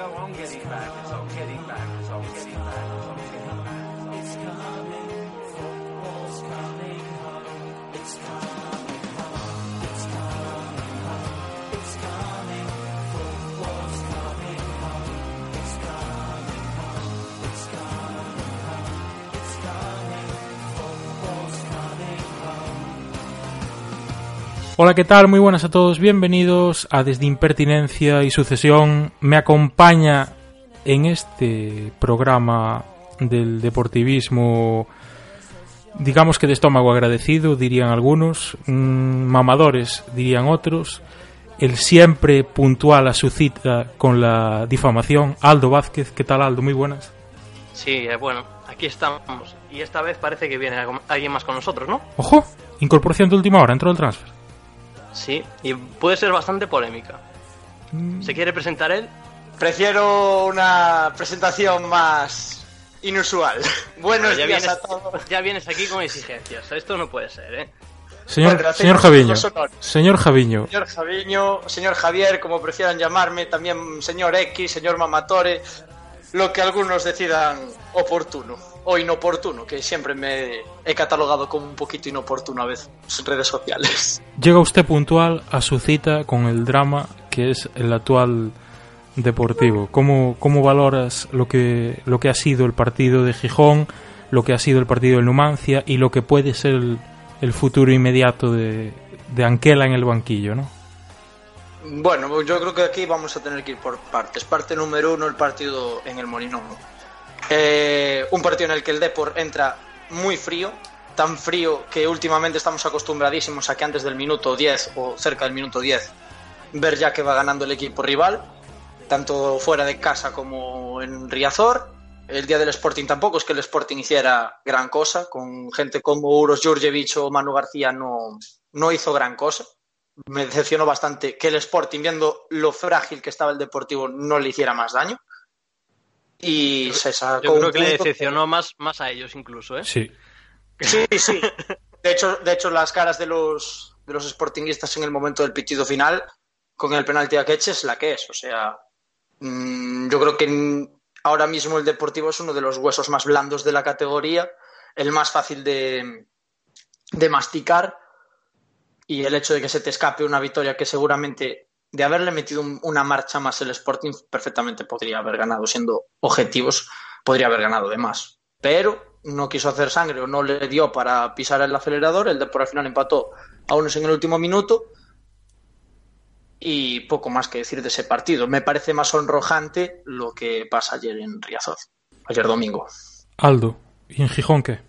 go. On getting back, it's on getting back, it's on getting back, it's on getting back. It's coming, Hola, ¿qué tal? Muy buenas a todos. Bienvenidos a Desde Impertinencia y Sucesión. Me acompaña en este programa del deportivismo, digamos que de estómago agradecido, dirían algunos, mm, mamadores, dirían otros, el siempre puntual a su cita con la difamación, Aldo Vázquez. ¿Qué tal, Aldo? Muy buenas. Sí, eh, bueno, aquí estamos. Y esta vez parece que viene alguien más con nosotros, ¿no? Ojo, incorporación de última hora, entró el transfer. Sí, y puede ser bastante polémica. ¿Se quiere presentar él? Prefiero una presentación más inusual. Buenos ya, días vienes, a todos. ya vienes aquí con exigencias. Esto no puede ser, ¿eh? Señor, Bueno, señor Javiño, señor Javiño, Señor Javiño, señor Javier, como prefieran llamarme, también señor X, señor Mamatore, lo que algunos decidan oportuno o inoportuno, que siempre me he catalogado como un poquito inoportuno a veces en redes sociales. Llega usted puntual a su cita con el drama que es el actual deportivo. ¿Cómo, cómo valoras lo que, lo que ha sido el partido de Gijón, lo que ha sido el partido del Numancia y lo que puede ser el, el futuro inmediato de, de Anquela en el banquillo? ¿no? Bueno, yo creo que aquí vamos a tener que ir por partes. Parte número uno, el partido en el Molinón. Eh, un partido en el que el Depor entra muy frío, tan frío que últimamente estamos acostumbradísimos a que antes del minuto 10 o cerca del minuto 10 ver ya que va ganando el equipo rival, tanto fuera de casa como en Riazor. El día del Sporting tampoco es que el Sporting hiciera gran cosa, con gente como Uros Jurjevic o Manu García no, no hizo gran cosa me decepcionó bastante que el Sporting, viendo lo frágil que estaba el Deportivo, no le hiciera más daño. Y se sacó Yo creo un que le decepcionó más, más a ellos incluso, ¿eh? Sí. Sí, sí. De hecho, de hecho, las caras de los, de los sportinguistas en el momento del pitido final, con el penalti a Queche, es la que es. O sea, mm, yo creo que ahora mismo el Deportivo es uno de los huesos más blandos de la categoría, el más fácil de, de masticar. Y el hecho de que se te escape una victoria que seguramente, de haberle metido un- una marcha más el Sporting, perfectamente podría haber ganado, siendo objetivos, podría haber ganado de más. Pero no quiso hacer sangre o no le dio para pisar el acelerador. El Depor al final empató a unos en el último minuto. Y poco más que decir de ese partido. Me parece más sonrojante lo que pasa ayer en Riazor, ayer domingo. Aldo, ¿y en Gijón qué?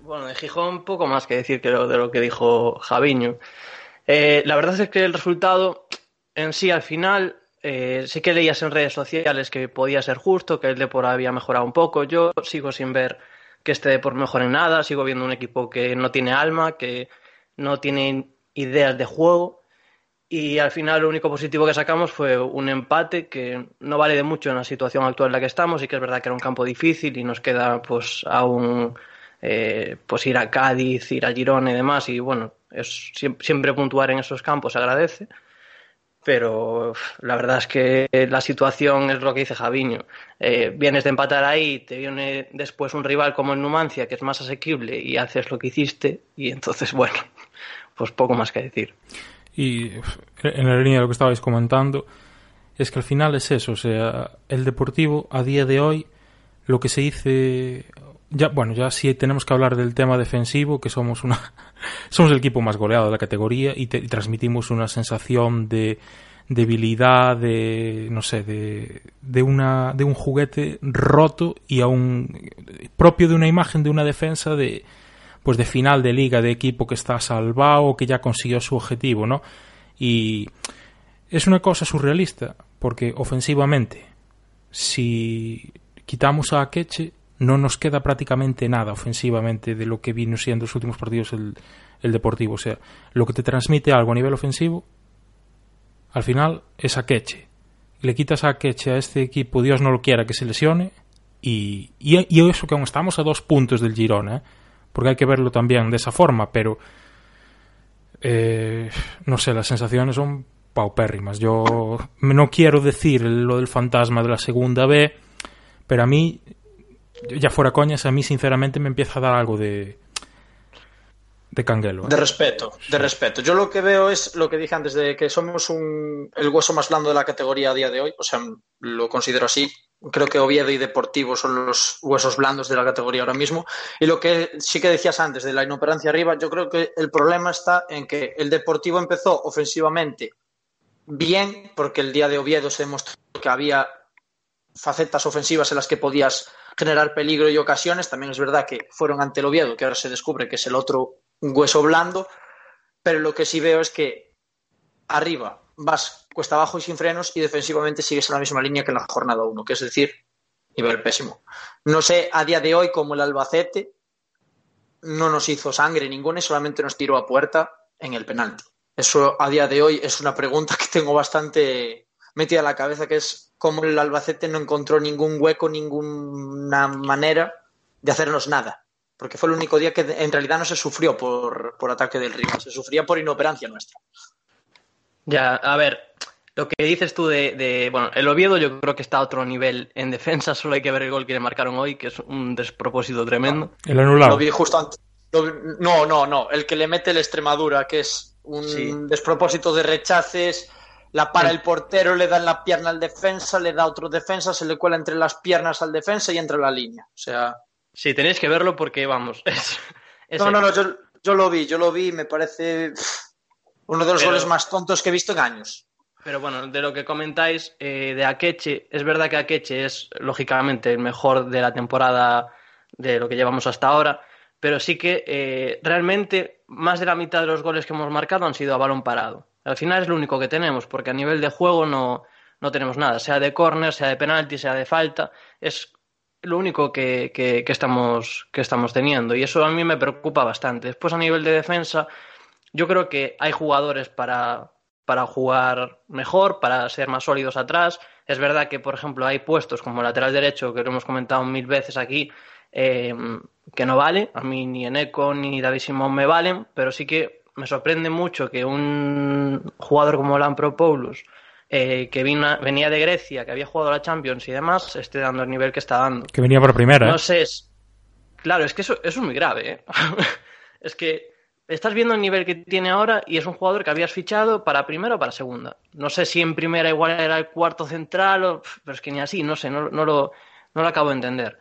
Bueno, de Gijón poco más que decir que lo, de lo que dijo Javiño. Eh, la verdad es que el resultado en sí al final eh, sí que leías en redes sociales que podía ser justo, que el Depor había mejorado un poco. Yo sigo sin ver que este Depor mejore en nada, sigo viendo un equipo que no tiene alma, que no tiene ideas de juego. Y al final lo único positivo que sacamos fue un empate que no vale de mucho en la situación actual en la que estamos y que es verdad que era un campo difícil y nos queda pues aún eh, pues ir a Cádiz, ir a Girona y demás y bueno, es siempre, puntuar en esos campos agradece pero la verdad es que la situación es lo que dice Javiño. Eh, vienes de empatar ahí, te viene después un rival como el Numancia, que es más asequible, y haces lo que hiciste, y entonces, bueno, pues poco más que decir. Y en la línea de lo que estabais comentando, es que al final es eso, o sea, el Deportivo a día de hoy, lo que se dice, ya, bueno, ya sí tenemos que hablar del tema defensivo, que somos una, somos el equipo más goleado de la categoría y, te- transmitimos una sensación de debilidad, de, no sé, de, de una, de un juguete roto y aún propio de una imagen de una defensa de, pues de final de liga, de equipo que está salvado, que ya consiguió su objetivo, ¿no? Y es una cosa surrealista, porque ofensivamente, si quitamos a Akeche, no nos queda prácticamente nada ofensivamente de lo que vino siendo los últimos partidos el, el Deportivo. O sea, lo que te transmite algo a nivel ofensivo, al final es Akeche. Le quitas a Akeche a este equipo, Dios no lo quiera, que se lesione, y, y, y eso que aún estamos a dos puntos del Girona, ¿eh? porque hay que verlo también de esa forma, pero eh, no sé, las sensaciones son paupérrimas. Yo no quiero decir lo del fantasma de la segunda B, pero a mí, ya fuera coñas, a mí sinceramente me empieza a dar algo de, de canguelo. ¿eh? De respeto, de respeto. Yo lo que veo es lo que dije antes, de que somos un, el hueso más blando de la categoría a día de hoy, o sea, lo considero así. Creo que Oviedo y Deportivo son los huesos blandos de la categoría ahora mismo. Y lo que sí que decías antes de la inoperancia arriba, yo creo que el problema está en que el Deportivo empezó ofensivamente bien, porque el día de Oviedo se demostró que había facetas ofensivas en las que podías generar peligro y ocasiones. También es verdad que fueron ante el Oviedo, que ahora se descubre que es el otro hueso blando, pero lo que sí veo es que arriba vas cuesta abajo y sin frenos y defensivamente sigues en la misma línea que en la jornada 1, que es decir, nivel pésimo. No sé a día de hoy como el Albacete no nos hizo sangre ninguna y solamente nos tiró a puerta en el penalti. Eso a día de hoy es una pregunta que tengo bastante metida en la cabeza, que es cómo el Albacete no encontró ningún hueco, ninguna manera de hacernos nada. Porque fue el único día que en realidad no se sufrió por, por ataque del rival, se sufría por inoperancia nuestra. Ya, a ver, lo que dices tú de, de, Bueno, el Oviedo yo creo que está a otro nivel en defensa, solo hay que ver el gol que le marcaron hoy, que es un despropósito tremendo. El anulado. Lo vi justo antes. vi- no, no, no. El que le mete el Extremadura, que es un Sí. despropósito de rechaces. La para el portero, le da en la pierna al defensa, le da otro defensa, se le cuela entre las piernas al defensa y entra en la línea. O sea. Sí, tenéis que verlo porque, vamos, es... es No, no, no, yo, yo lo vi, yo lo vi y me parece uno de los Pero- goles más tontos que he visto en años. Pero bueno, de lo que comentáis eh, de Akeche, es verdad que Akeche es lógicamente el mejor de la temporada de lo que llevamos hasta ahora, pero sí que eh, realmente más de la mitad de los goles que hemos marcado han sido a balón parado. Al final es lo único que tenemos, porque a nivel de juego no, no tenemos nada, sea de córner, sea de penalti, sea de falta, es lo único que, que- estamos, que estamos teniendo y eso a mí me preocupa bastante. Después a nivel de defensa, yo creo que hay jugadores para, para jugar mejor, para ser más sólidos atrás. Es verdad que, por ejemplo, hay puestos como lateral derecho, que lo hemos comentado mil veces aquí, eh, que no vale. A mí ni Eneco ni David Simón me valen, pero sí que me sorprende mucho que un jugador como Lampropoulos, eh, que vino- venía de Grecia, que había jugado la Champions y demás, esté dando el nivel que está dando. Que venía por primera, ¿eh? No sé, es... claro, es que eso, eso es muy grave. ¿eh? es que estás viendo el nivel que tiene ahora y es un jugador que habías fichado para primera o para segunda. No sé si en primera igual era el cuarto central, o... pero es que ni así, no sé, no, no lo, no lo acabo de entender.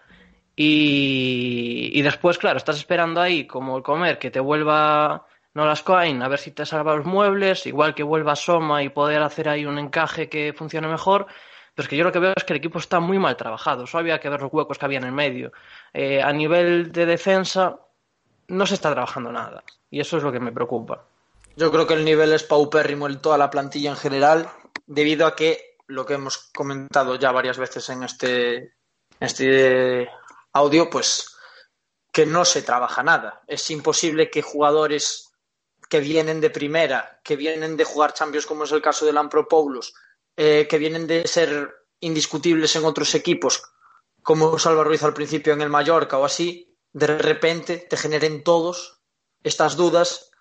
Y, y después, claro, estás esperando ahí como el comer que te vuelva Nolas Coin a ver si te salva los muebles, igual que vuelva Soma y poder hacer ahí un encaje que funcione mejor. Pero es que yo lo que veo es que el equipo está muy mal trabajado. Solo había que ver los huecos que había en el medio. Eh, a nivel de defensa, no se está trabajando nada. Y eso es lo que me preocupa. Yo creo que el nivel es paupérrimo en toda la plantilla en general, debido a que lo que hemos comentado ya varias veces en este, en este audio, pues que no se trabaja nada. Es imposible que jugadores que vienen de primera, que vienen de jugar Champions, como es el caso de Lampropoulos, eh, que vienen de ser indiscutibles en otros equipos, como Salva Ruiz al principio en el Mallorca o así, de repente te generen todos estas dudas,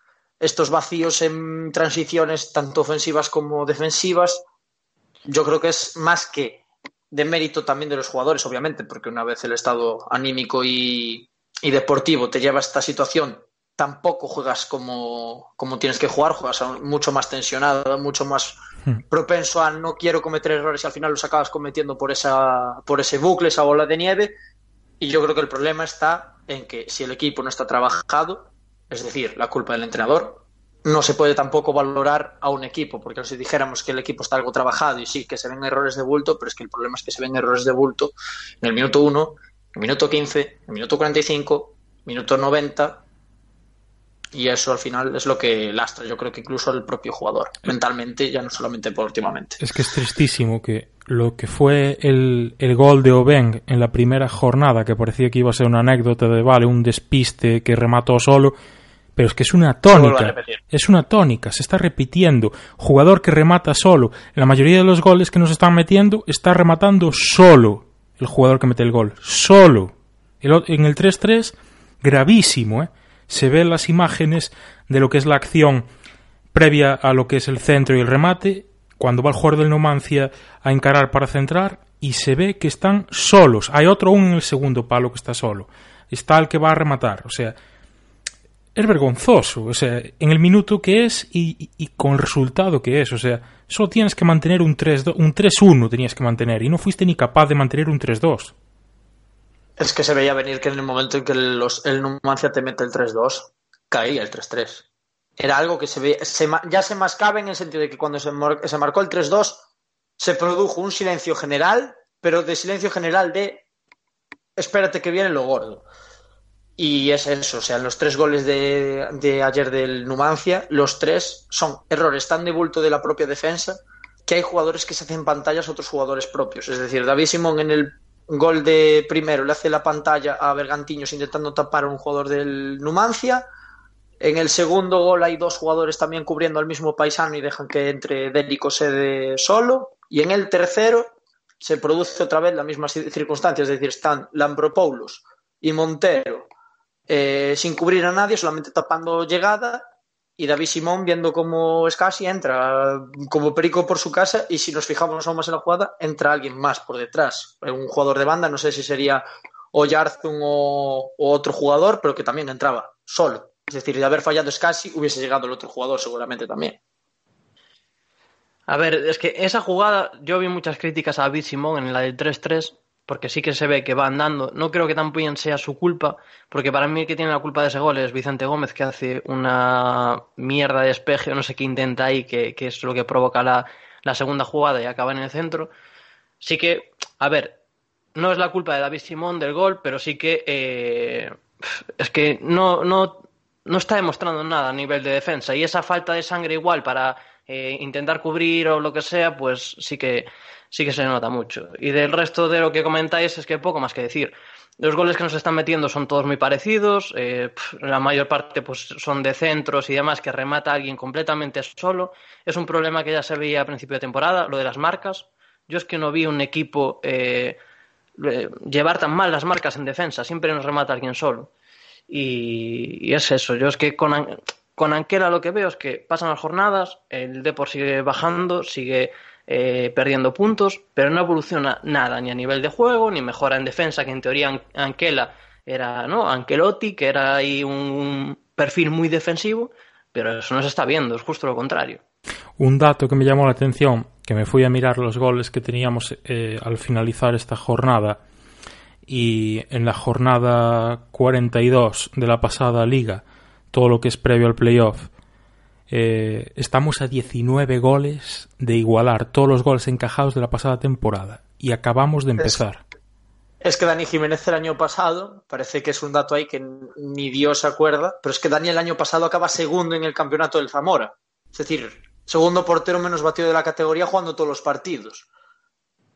estos vacíos en transiciones tanto ofensivas como defensivas. Yo creo que es más que de mérito también de los jugadores, obviamente, porque una vez el estado anímico y, y deportivo te lleva a esta situación, tampoco juegas como, como tienes que jugar, juegas mucho más tensionado, mucho más propenso a no quiero cometer errores y al final los acabas cometiendo por, esa, por ese bucle, esa bola de nieve. Y yo creo que el problema está en que si el equipo no está trabajado, es decir, la culpa del entrenador, no se puede tampoco valorar a un equipo, porque si dijéramos que el equipo está algo trabajado y sí, que se ven errores de bulto, pero es que el problema es que se ven errores de bulto en el minuto 1, en el minuto 15, en el minuto 45, minuto 90, y eso al final es lo que lastra, yo creo que incluso al propio jugador, mentalmente, ya no solamente deportivamente. Es que es tristísimo que lo que fue el, el gol de Obeng en la primera jornada, que parecía que iba a ser una anécdota de, vale, un despiste que remató solo, pero es que es una tónica. Es una tónica, se está repitiendo. Jugador que remata solo. La mayoría de los goles que nos están metiendo, está rematando solo el jugador que mete el gol. Solo. El en el 3-3, gravísimo, ¿eh? Se ven las imágenes de lo que es la acción previa a lo que es el centro y el remate, cuando va el jugador del Numancia a encarar para centrar y se ve que están solos. Hay otro aún en el segundo palo que está solo. Está el que va a rematar. O sea, es vergonzoso. O sea, en el minuto que es y, con el resultado que es. O sea, solo tienes que mantener un 3-1 un 3-1 tenías que mantener y no fuiste ni capaz de mantener un 3-2. Es que se veía venir que en el momento en que el Numancia te mete el 3-2, caía el 3-3. Era algo que se ve, se, ya se mascaba en el sentido de que cuando se, se marcó el 3-2 se produjo un silencio general, pero de silencio general de espérate que viene lo gordo. Y es eso, o sea, los tres goles de, de, ayer del Numancia, los tres son errores tan de bulto de la propia defensa que hay jugadores que se hacen pantallas a otros jugadores propios. Es decir, David Simón en el gol de primero le hace la pantalla a Bergantiños intentando tapar a un jugador del Numancia. En el segundo gol hay dos jugadores también cubriendo al mismo paisano y dejan que entre Délico Sede solo. Y en el tercero se produce otra vez la misma circunstancia, es decir, están Lambropoulos y Montero eh, sin cubrir a nadie, solamente tapando llegada y David Simón viendo cómo Scassi entra como perico por su casa y si nos fijamos aún más en la jugada, entra alguien más por detrás, un jugador de banda, no sé si sería o Yarzun o, otro jugador, pero que también entraba solo. Es decir, de haber fallado Scassi hubiese llegado el otro jugador seguramente también. A ver, es que esa jugada, yo vi muchas críticas a David Simón en la del 3-3, porque sí que se ve que va andando. No creo que tampoco sea su culpa, porque para mí el que tiene la culpa de ese gol es Vicente Gómez, que hace una mierda de espejo, no sé qué intenta ahí, que, que es lo que provoca la, la, segunda jugada y acaba en el centro. Sí que, a ver, no es la culpa de David Simón del gol, pero sí que eh, es que no, no, no está demostrando nada a nivel de defensa y esa falta de sangre igual para eh, intentar cubrir o lo que sea, pues sí que, sí que se nota mucho. Y del resto de lo que comentáis es que poco más que decir. Los goles que nos están metiendo son todos muy parecidos, eh, la mayor parte pues, son de centros y demás que remata a alguien completamente solo. Es un problema que ya se veía a principio de temporada, lo de las marcas. Yo es que no vi un equipo eh, llevar tan mal las marcas en defensa, siempre nos remata alguien solo. Y, y es eso, yo es que con, con Anquela lo que veo es que pasan las jornadas, el Depor sigue bajando, sigue eh, perdiendo puntos, pero no evoluciona nada, ni a nivel de juego, ni mejora en defensa, que en teoría Anquela era, ¿no? Ancelotti, que era ahí un perfil muy defensivo, pero eso no se está viendo, es justo lo contrario. Un dato que me llamó la atención, que me fui a mirar los goles que teníamos eh, al finalizar esta jornada, y en la jornada 42 de la pasada liga, todo lo que es previo al playoff, eh, estamos a 19 goles de igualar todos los goles encajados de la pasada temporada y acabamos de empezar. Es, es, que Dani Jiménez el año pasado, parece que es un dato ahí que ni Dios se acuerda, pero es que Dani el año pasado acaba segundo en el campeonato del Zamora. Es decir, segundo portero menos batido de la categoría jugando todos los partidos.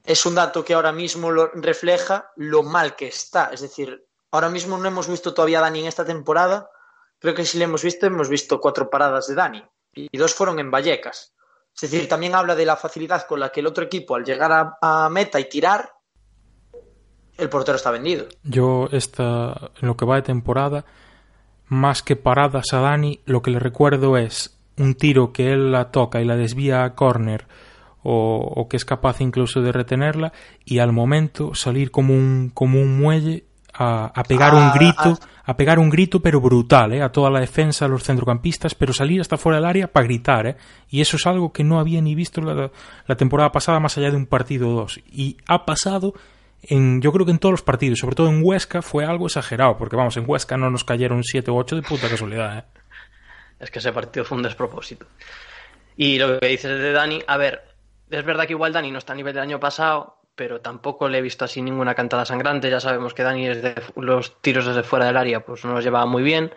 Es un dato que ahora mismo lo refleja lo mal que está. Es decir, ahora mismo no hemos visto todavía a Dani en esta temporada creo que si le hemos visto, hemos visto cuatro paradas de Dani y dos fueron en Vallecas. Es decir, también habla de la facilidad con la que el otro equipo, al llegar a, meta y tirar, el portero está vendido. Yo, esta, en lo que va de temporada, más que paradas a Dani, lo que le recuerdo es un tiro que él la toca y la desvía a córner o, o, que es capaz incluso de retenerla y al momento salir como un, como un muelle a, a pegar ah, un grito, ah. a pegar un grito pero brutal, ¿eh? a toda la defensa, a los centrocampistas, pero salir hasta fuera del área para gritar, ¿eh? y eso es algo que no había ni visto la, la temporada pasada más allá de un partido o dos, y ha pasado en, yo creo que en todos los partidos, sobre todo en Huesca, fue algo exagerado, porque vamos, en Huesca no nos cayeron 7 u 8 de puta casualidad. ¿eh? Es que ese partido fue un despropósito. Y lo que dices de Dani, a ver, es verdad que igual Dani no está a nivel del año pasado, pero tampoco le he visto así ninguna cantada sangrante. Ya sabemos que Dani es de los tiros desde fuera del área, pues no los llevaba muy bien,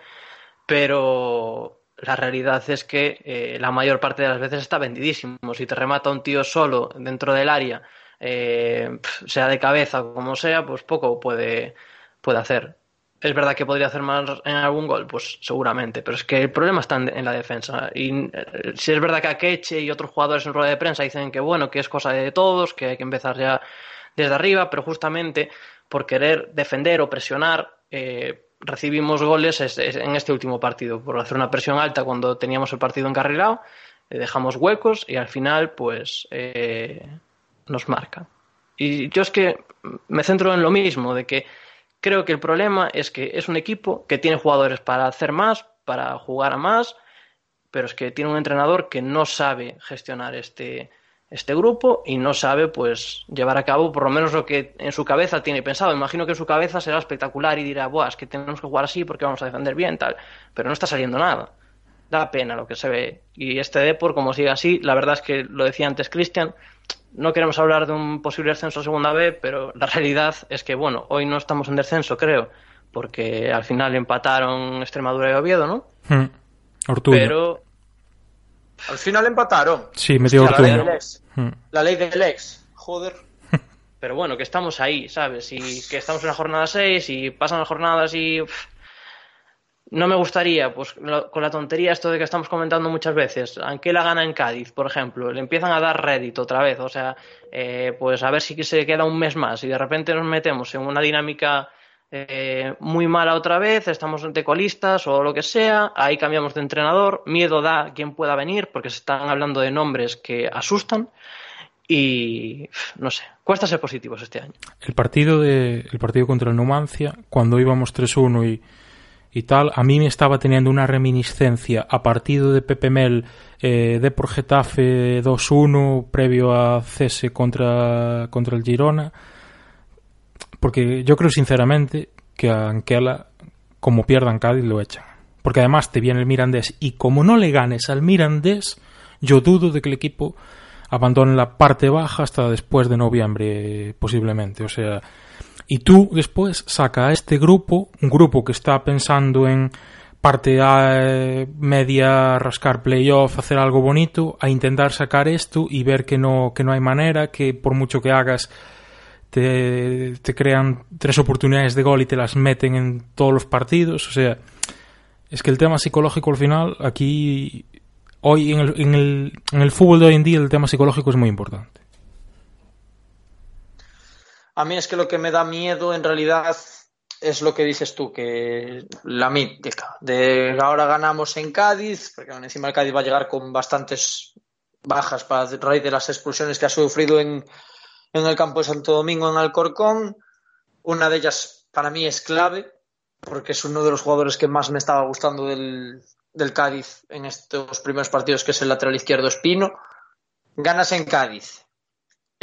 pero la realidad es que eh, la mayor parte de las veces está vendidísimo. Si te remata un tío solo dentro del área, eh, sea de cabeza o como sea, pues poco puede, puede hacer. Es verdad que podría hacer más en algún gol, pues seguramente, pero es que el problema está en, la defensa. Y eh, si es verdad que Akeche y otros jugadores en rueda de prensa dicen que bueno, que es cosa de todos, que hay que empezar ya desde arriba, pero justamente por querer defender o presionar, eh, recibimos goles en este último partido por hacer una presión alta cuando teníamos el partido encarrilado, eh, dejamos huecos y al final pues nos marca. Y yo es que me centro en lo mismo, de que creo que el problema es que es un equipo que tiene jugadores para hacer más, para jugar a más, pero es que tiene un entrenador que no sabe gestionar este, este grupo y no sabe pues llevar a cabo por lo menos lo que en su cabeza tiene pensado. Imagino que en su cabeza será espectacular y dirá, Buah, es que tenemos que jugar así porque vamos a defender bien, tal. Pero no está saliendo nada. Da pena lo que se ve. Y este Depor, como sigue así, la verdad es que lo decía antes Cristian, no queremos hablar de un posible descenso a segunda B, pero la realidad es que, bueno, hoy no estamos en descenso, creo, porque al final empataron Extremadura y Oviedo, ¿no? Hmm. Pero al final empataron. Sí, metió Hostia, la, ley del ex. Hmm. la ley del ex. Joder. Pero bueno, que estamos ahí, ¿sabes? Y que estamos en la jornada 6 y pasan las jornadas y... No me gustaría, pues con la tontería esto de que estamos comentando muchas veces, aunque la gana en Cádiz, por ejemplo, le empiezan a dar rédito otra vez, o sea, eh, pues a ver si se queda un mes más y de repente nos metemos en una dinámica eh, muy mala otra vez, estamos de colistas o lo que sea, ahí cambiamos de entrenador, miedo da quien pueda venir porque se están hablando de nombres que asustan y no sé, cuesta ser positivos este año. El partido de el partido contra el Numancia, cuando íbamos 3-1 y, y tal, a mí me estaba teniendo una reminiscencia a partido de Pepe Mel eh, de por Getafe 2-1 previo a cese contra, contra el Girona porque yo creo sinceramente que a Anquela, como pierdan Cádiz, lo echan. Porque además te viene el Mirandés y como no le ganes al Mirandés, yo dudo de que el equipo abandone la parte baja hasta después de noviembre, posiblemente. O sea, y tú después saca a este grupo, un grupo que está pensando en parte a media rascar playoff, hacer algo bonito, a intentar sacar esto y ver que no, que no hay manera, que por mucho que hagas te, crean tres oportunidades de gol y te las meten en todos los partidos. O sea, es que el tema psicológico al final, aquí, hoy en el, en el, en el fútbol de hoy en día, el tema psicológico es muy importante. A mí es que lo que me da miedo en realidad es lo que dices tú, que la mítica, de ahora ganamos en Cádiz, porque encima el Cádiz va a llegar con bastantes bajas para raíz de las expulsiones que ha sufrido en, en el campo de Santo Domingo en Alcorcón. Una de ellas para mí es clave, porque es uno de los jugadores que más me estaba gustando del, del Cádiz en estos primeros partidos, que es el lateral izquierdo Espino. Ganas en Cádiz.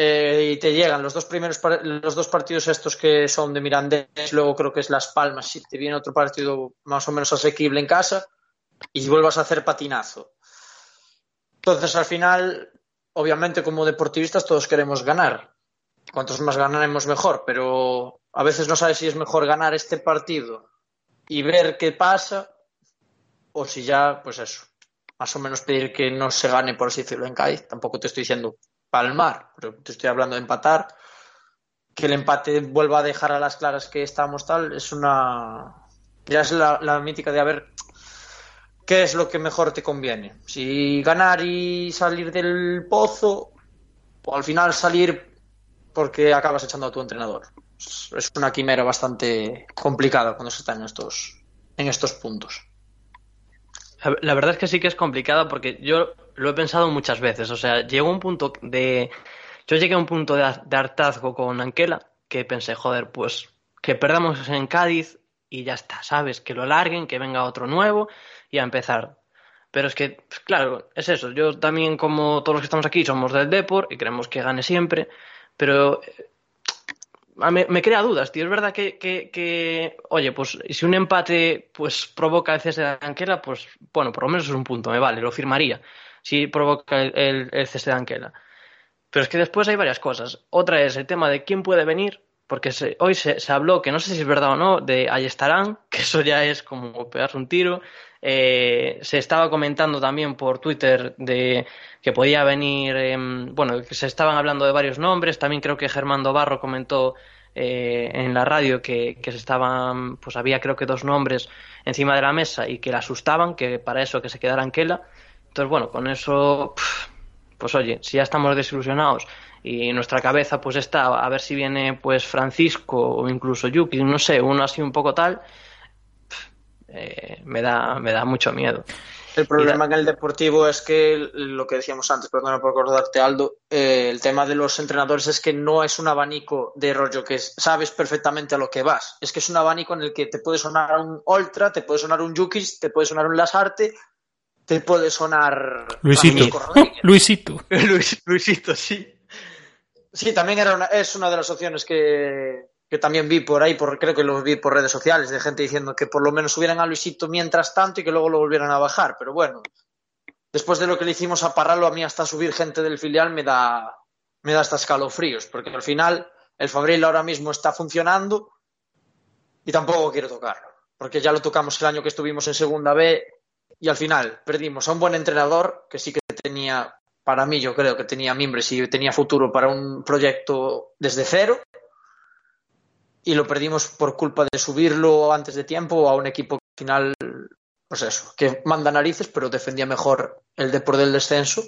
Eh, y te llegan los dos primeros los dos partidos estos que son de Mirandés, luego creo que es Las Palmas, y te viene otro partido más o menos asequible en casa y vuelvas a hacer patinazo. Entonces, al final, obviamente, como deportivistas, todos queremos ganar cuantos más ganaremos mejor, pero a veces no sabes si es mejor ganar este partido y ver qué pasa o si ya, pues eso, más o menos pedir que no se gane, por así decirlo, en Cádiz. Tampoco te estoy diciendo palmar, pero te estoy hablando de empatar. Que el empate vuelva a dejar a las claras que estamos tal, es una. Ya es la, mítica de a ver qué es lo que mejor te conviene. Si ganar y salir del pozo, o al final salir porque acabas echando a tu entrenador. Es una quimera bastante complicada cuando se está en estos, en estos puntos. La verdad es que sí que es complicada porque yo lo he pensado muchas veces. O sea, llegó un punto de. Yo llegué a un punto de, hartazgo con Anquela que pensé, joder, pues que perdamos en Cádiz y ya está, ¿sabes? Que lo larguen, que venga otro nuevo y a empezar. Pero es que, claro, es eso. Yo también, como todos los que estamos aquí, somos del Deport y queremos que gane siempre. Pero me, me, crea dudas, tío. Es verdad que, que, oye, pues si un empate pues provoca el cese de Anquela, pues bueno, por lo menos es un punto, me vale, lo firmaría. Si provoca el, el, cese de Anquela. Pero es que después hay varias cosas. Otra es el tema de quién puede venir, porque hoy se, se, habló, que no sé si es verdad o no, de estarán que eso ya es como pegarse un tiro. Eh, se estaba comentando también por Twitter de que podía venir, eh, bueno, se estaban hablando de varios nombres. También creo que Germán Barro comentó eh, en la radio que, que, se estaban, pues había creo que dos nombres encima de la mesa y que le asustaban, que para eso que se quedara Anquela. Entonces, bueno, con eso, pues oye, si ya estamos desilusionados y nuestra cabeza pues está a ver si viene pues Francisco o incluso Yuki, no sé, uno así un poco tal eh, me, da, me da mucho miedo. El problema en el deportivo es que lo que decíamos antes, perdona por acordarte, Aldo, eh, el tema de los entrenadores es que no es un abanico de rollo que sabes perfectamente a lo que vas. Es que es un abanico en el que te puede sonar un Ultra, te puede sonar un Yukis, te puede sonar un Lasarte, te puede sonar. Luisito. Luisito. Luis, Luisito, sí. Sí, también era una, es una de las opciones que, que también vi por ahí, por, creo que lo vi por redes sociales, de gente diciendo que por lo menos subieran a Luisito mientras tanto y que luego lo volvieran a bajar. Pero bueno, después de lo que le hicimos a Parralo, a mí hasta subir gente del filial me da, me da hasta escalofríos, porque al final el Fabril ahora mismo está funcionando y tampoco quiero tocarlo, porque ya lo tocamos el año que estuvimos en Segunda B y al final perdimos a un buen entrenador que sí que tenía, para mí yo creo que tenía mimbres y tenía futuro para un proyecto desde cero y lo perdimos por culpa de subirlo antes de tiempo a un equipo que al final, pues eso, que manda narices, pero defendía mejor el deporte del descenso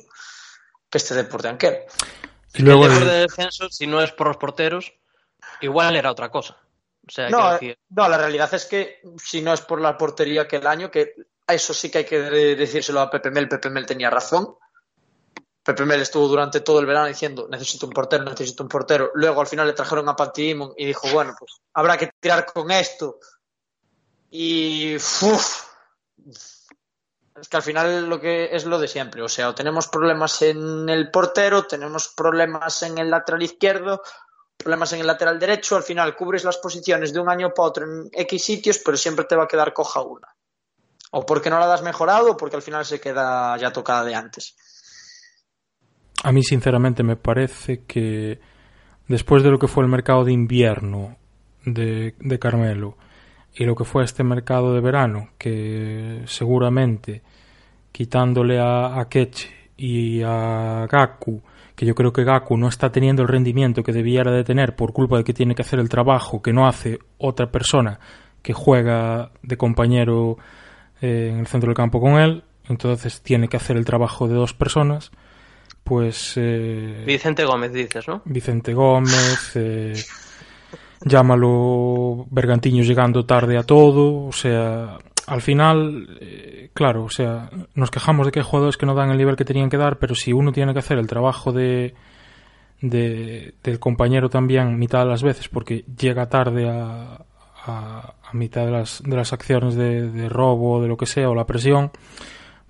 que este deporte de Anquel. Y luego el deporte del descenso, si no es por los porteros, igual era otra cosa. O sea, no, decir... no, la realidad es que si no es por la portería que el año, que eso sí que hay que decírselo a Pepe Mel, Pepe Mel tenía razón. Pepe Mel estuvo durante todo el verano diciendo necesito un portero, necesito un portero. Luego al final le trajeron a Panty y dijo, bueno, pues habrá que tirar con esto. Y uf, es que al final lo que es lo de siempre. O sea, o tenemos problemas en el portero, tenemos problemas en el lateral izquierdo, problemas en el lateral derecho. Al final cubres las posiciones de un año para otro en X sitios, pero siempre te va a quedar coja una. O porque no la has mejorado o porque al final se queda ya tocada de antes. A mí, sinceramente, me parece que después de lo que fue el mercado de invierno de, de Carmelo y lo que fue este mercado de verano, que seguramente quitándole a, a y a Gaku, que yo creo que Gaku no está teniendo el rendimiento que debiera de tener por culpa de que tiene que hacer el trabajo que no hace otra persona que juega de compañero eh, en el centro del campo con él, entonces tiene que hacer el trabajo de dos personas pues... Eh, Vicente Gómez dices, ¿no? Vicente Gómez, eh, llámalo Bergantiño llegando tarde a todo, o sea, al final, eh, claro, o sea, nos quejamos de que hay jugadores que no dan el nivel que tenían que dar, pero si uno tiene que hacer el trabajo de, de del compañero también mitad de las veces, porque llega tarde a, a, a mitad de las, de las acciones de, de robo de lo que sea, o la presión,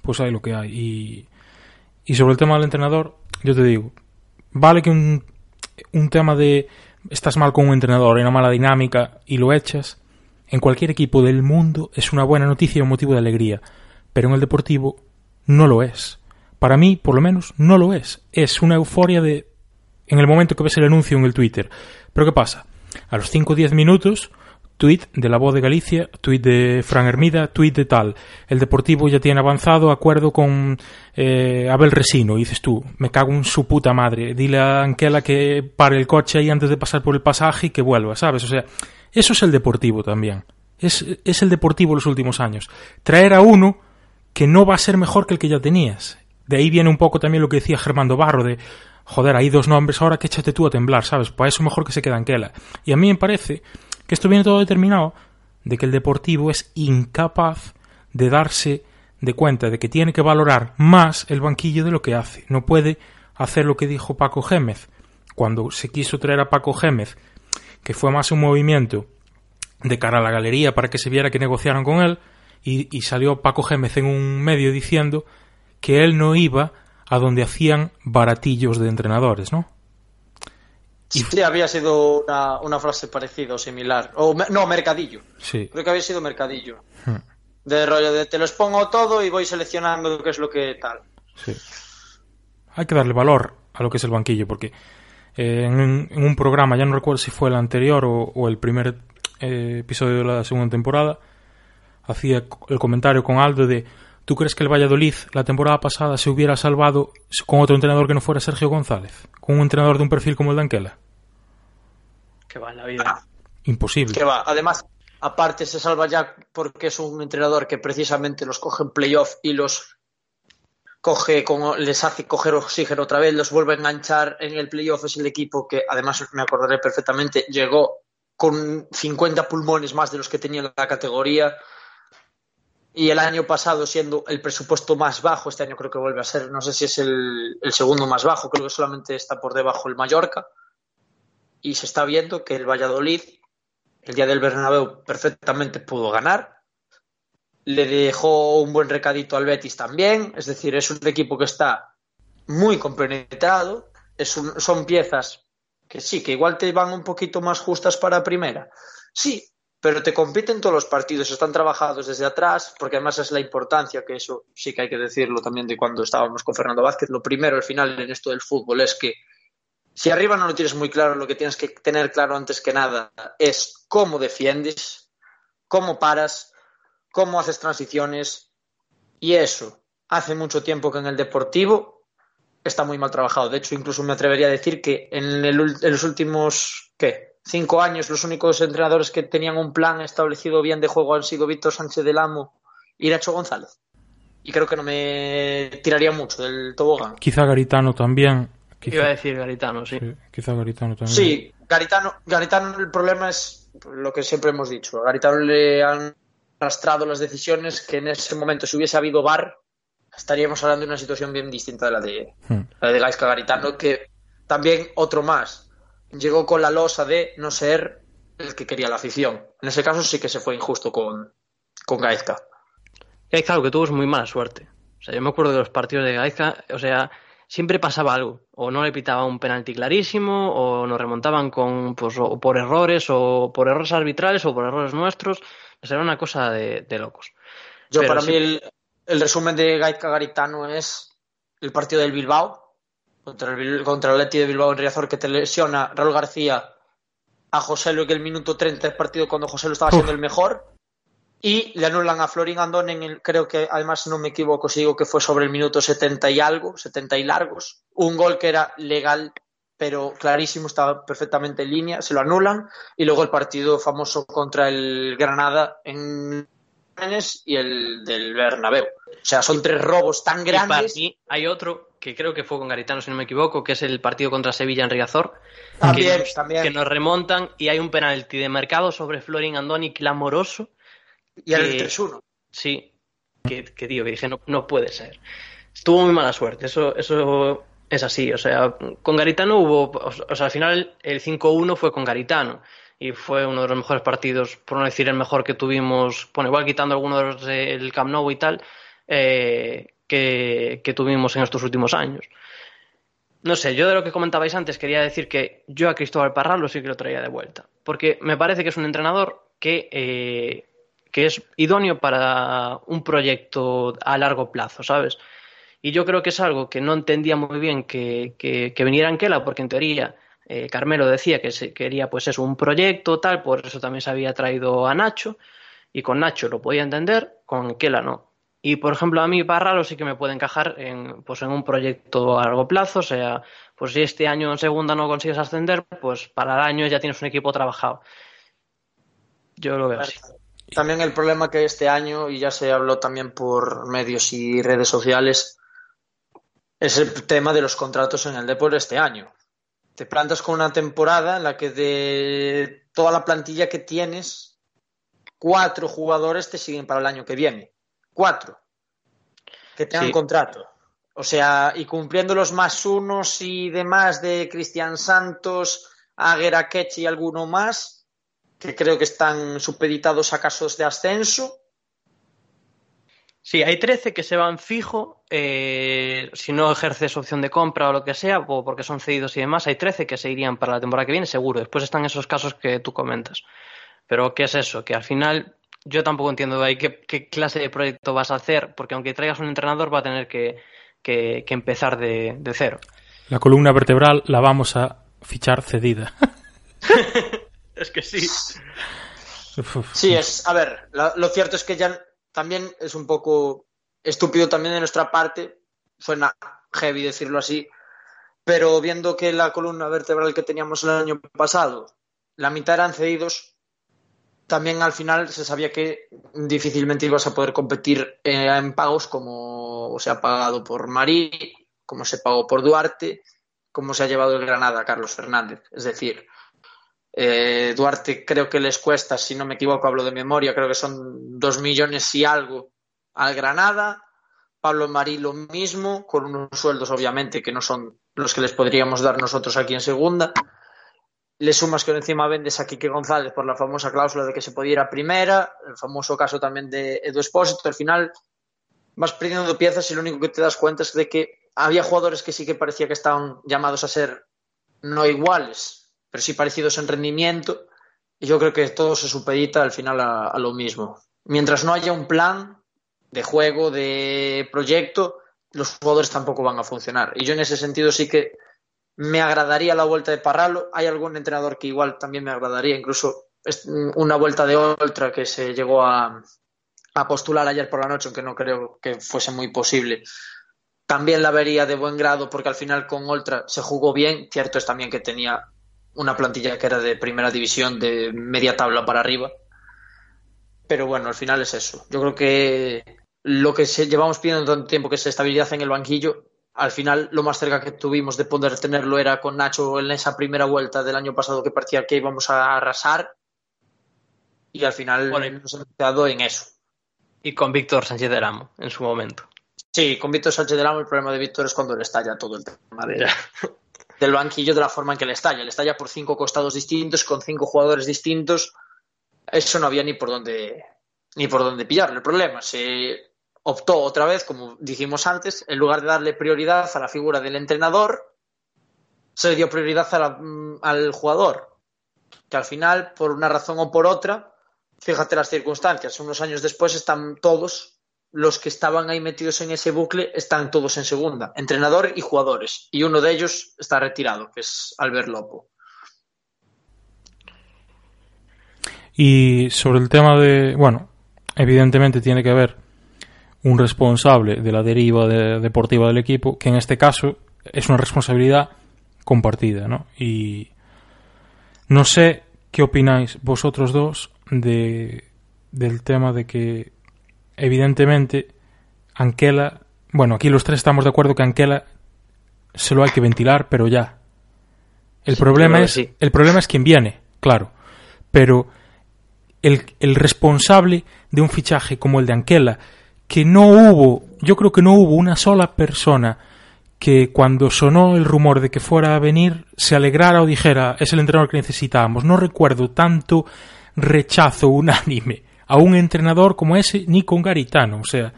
pues hay lo que hay. Y, y sobre el tema del entrenador, yo te digo, vale que un, un tema de estás mal con un entrenador, hay una mala dinámica y lo echas, en cualquier equipo del mundo es una buena noticia y un motivo de alegría, pero en el deportivo no lo es. Para mí, por lo menos, no lo es. Es una euforia de en el momento que ves el anuncio en el Twitter. Pero ¿qué pasa? A los 5 o 10 minutos Tweet de la voz de Galicia, tweet de Fran Hermida, tweet de tal. El Deportivo ya tiene avanzado acuerdo con eh, Abel Resino. Dices tú, me cago en su puta madre. Dile a Anquela que pare el coche ahí antes de pasar por el pasaje y que vuelva, ¿sabes? O sea, eso es el Deportivo también. Es, es el Deportivo los últimos años. Traer a uno que no va a ser mejor que el que ya tenías. De ahí viene un poco también lo que decía Germando Barro de joder, hay dos nombres ahora que échate tú a temblar, ¿sabes? Pues eso mejor que se queda Anquela. Y a mí me parece que esto viene todo determinado de que el deportivo es incapaz de darse de cuenta de que tiene que valorar más el banquillo de lo que hace. No puede hacer lo que dijo Paco Gémez cuando se quiso traer a Paco Gémez, que fue más un movimiento de cara a la galería para que se viera que negociaron con él, y, y salió Paco Gémez en un medio diciendo que él no iba a donde hacían baratillos de entrenadores, ¿no? Sí, había sido una, una, frase parecida o similar. O, no, mercadillo. Sí. Creo que había sido mercadillo. Hmm. De rollo de te los pongo todo y voy seleccionando qué es lo que tal. Sí. Hay que darle valor a lo que es el banquillo, porque eh, en, un, en, un, programa, ya no recuerdo si fue el anterior o, o el primer eh, episodio de la segunda temporada, hacía el comentario con Aldo de ¿Tú crees que el Valladolid la temporada pasada se hubiera salvado con otro entrenador que no fuera Sergio González? ¿Con un entrenador de un perfil como el de Anquela? Que va en la vida. Imposible. Que va. Además, aparte se salva ya porque es un entrenador que precisamente los coge en playoff y los coge como les hace coger oxígeno otra vez, los vuelve a enganchar en el playoff. Es el equipo que, además, me acordaré perfectamente, llegó con 50 pulmones más de los que tenía en la categoría y el año pasado siendo el presupuesto más bajo, este año creo que vuelve a ser, no sé si es el, el segundo más bajo, creo que solamente está por debajo el Mallorca, y se está viendo que el Valladolid, el día del Bernabéu, perfectamente pudo ganar, le dejó un buen recadito al Betis también, es decir, es un equipo que está muy compenetrado, es un- son piezas que sí, que igual te van un poquito más justas para primera, sí, pero te compiten todos los partidos, están trabajados desde atrás, porque además es la importancia, que eso sí que hay que decirlo también de cuando estábamos con Fernando Vázquez, lo primero al final en esto del fútbol es que si arriba no lo tienes muy claro, lo que tienes que tener claro antes que nada es cómo defiendes, cómo paras, cómo haces transiciones, y eso hace mucho tiempo que en el deportivo está muy mal trabajado. De hecho, incluso me atrevería a decir que en, el en los últimos, ¿qué? Cinco años, los únicos entrenadores que tenían un plan establecido bien de juego han sido Víctor Sánchez del Amo y Nacho González. Y creo que no me tiraría mucho del tobogán. Quizá Garitano también. Iba a decir Garitano, sí. sí, quizá Garitano también. Sí, Garitano, Garitano el problema es lo que siempre hemos dicho. A Garitano le han arrastrado las decisiones que en ese momento, si hubiese habido VAR, estaríamos hablando de una situación bien distinta de la de, Hmm. la de Gaisca Garitano, que también otro más. Llegó con la losa de no ser el que quería la afición. En ese caso sí que se fue injusto con, con Gaizka. Gaizka lo que tuvo es muy mala suerte. O sea, yo me acuerdo de los partidos de Gaizka, o sea, siempre pasaba algo. O no le pitaba un penalti clarísimo, o nos remontaban con, pues, o por errores, o por errores arbitrales, o por errores nuestros. O sea, era una cosa de, de locos. Yo Pero para sí. mí el, el resumen de Gaizka Garitano es el partido del Bilbao contra el, contra el Leti de Bilbao en Riazor que te lesiona Raúl García a José Lu en el minuto 30 del partido cuando José Lu estaba Uf. siendo el mejor y le anulan a Florín Andón en el, creo que además no me equivoco si digo que fue sobre el minuto 70 y algo, 70 y largos, un gol que era legal pero clarísimo, estaba perfectamente en línea, se lo anulan y luego el partido famoso contra el Granada en y el del Bernabéu. O sea, son tres robos tan Y para grandes. mí hay otro, que creo que fue con Garitano, si no me equivoco, que es el partido contra Sevilla en Riazor. También, que, nos, también. que nos remontan y hay un penalti de mercado sobre Florin Andoni clamoroso. y el que- 3-1. Sí, que, que digo, que dije, no, no puede ser. Tuvo muy mala suerte, eso, eso es así. O sea, con Garitano hubo, o sea, al final el 5-1 fue con Garitano y fue uno de los mejores partidos, por no decir el mejor que tuvimos, bueno, igual quitando algunos del Camp Nou y tal, eh, que, tuvimos en estos últimos años. No sé, yo de lo que comentabais antes quería decir que yo a Cristóbal Parralo sí que lo traía de vuelta, porque me parece que es un entrenador que, eh, que es idóneo para un proyecto a largo plazo, ¿sabes? Y yo creo que es algo que no entendía muy bien que, que, que viniera Anquela, porque en teoría eh, Carmelo decía que se quería pues eso, un proyecto tal, por eso también se había traído a Nacho, y con Nacho lo podía entender, con Anquela no. Y por ejemplo, a mí Parralo sí que me puede encajar en, pues, en un proyecto a largo plazo, o sea, pues si este año en segunda no consigues ascender, pues para el año ya tienes un equipo trabajado. Yo lo veo así. También el problema que este año, y ya se habló también por medios y redes sociales, es el tema de los contratos en el Depor este año. Te plantas con una temporada en la que de toda la plantilla que tienes, cuatro jugadores te siguen para el año que viene. Cuatro. Que tengan Sí. contrato. O sea, y cumpliendo los más unos y demás de Cristian Santos, Aguera Kechi y alguno más, que creo que están supeditados a casos de ascenso. Sí, hay 13 que se van fijo, eh, si no ejerces opción de compra o lo que sea, o porque son cedidos y demás, hay 13 que se irían para la temporada que viene, seguro. Después están esos casos que tú comentas. Pero ¿qué es eso? Que al final yo tampoco entiendo de ahí qué, qué clase de proyecto vas a hacer, porque aunque traigas un entrenador va a tener que, que- que empezar de, de cero. La columna vertebral la vamos a fichar cedida. Es que sí. Sí, es, a ver, la- lo cierto es que ya también es un poco estúpido también de nuestra parte, suena heavy decirlo así, pero viendo que la columna vertebral que teníamos el año pasado, la mitad eran cedidos, también al final se sabía que difícilmente ibas a poder competir eh, en pagos como se ha pagado por Marí, como se pagó por Duarte, como se ha llevado el Granada a Carlos Fernández. Es decir, eh, Duarte creo que les cuesta, si no me equivoco, hablo de memoria, creo que son dos millones y algo al Granada, Pablo Marí lo mismo, con unos sueldos obviamente que no son los que les podríamos dar nosotros aquí en segunda. Le sumas que encima vendes a Quique González por la famosa cláusula de que se podía ir a primera, el famoso caso también de Edu Espósito, al final vas perdiendo piezas y lo único que te das cuenta es de que había jugadores que sí que parecía que estaban llamados a ser no iguales, pero sí parecidos en rendimiento, y yo creo que todo se supedita al final a, a lo mismo. Mientras no haya un plan de juego, de proyecto, los jugadores tampoco van a funcionar. Y yo en ese sentido sí que me agradaría la vuelta de Parralo. Hay algún entrenador que igual también me agradaría, incluso una vuelta de Oltra que se llegó a, postular ayer por la noche, aunque no creo que fuese muy posible. También la vería de buen grado porque al final con Oltra se jugó bien. Cierto es también que tenía una plantilla que era de primera división, de media tabla para arriba. Pero bueno, al final es eso. Yo creo que lo que se, llevamos pidiendo tanto tiempo, que es estabilidad en el banquillo, al final lo más cerca que tuvimos de poder tenerlo era con Nacho en esa primera vuelta del año pasado que parecía que íbamos a arrasar y al final Bueno, nos hemos quedado en eso. Y con Víctor Sánchez de Ramo en su momento. Sí, con Víctor Sánchez del Amo el problema de Víctor es cuando le estalla todo el tema de- del banquillo de la forma en que le estalla. Le estalla por cinco costados distintos, con cinco jugadores distintos. Eso no había ni por dónde ni por dónde pillarle. El problema optó otra vez, como dijimos antes, en lugar de darle prioridad a la figura del entrenador, se le dio prioridad mm, al jugador. Que al final, por una razón o por otra, fíjate las circunstancias, unos años después están todos los que estaban ahí metidos en ese bucle están todos en segunda, entrenador y jugadores. Y uno de ellos está retirado, que es Albert Lopo. Y sobre el tema de, bueno, evidentemente tiene que haber un responsable de la deriva de- deportiva del equipo, que en este caso es una responsabilidad compartida, ¿no? Y no sé qué opináis vosotros dos de, del tema de que evidentemente Anquela, bueno, aquí los tres estamos de acuerdo que Anquela se lo hay que ventilar, pero ya. El Sí, problema es sí. el problema es quien viene, claro, pero el, el responsable de un fichaje como el de Anquela, que no hubo, yo creo que no hubo una sola persona que cuando sonó el rumor de que fuera a venir se alegrara o dijera es el entrenador que necesitábamos. No recuerdo tanto rechazo unánime a un entrenador como ese ni con Garitano. O sea,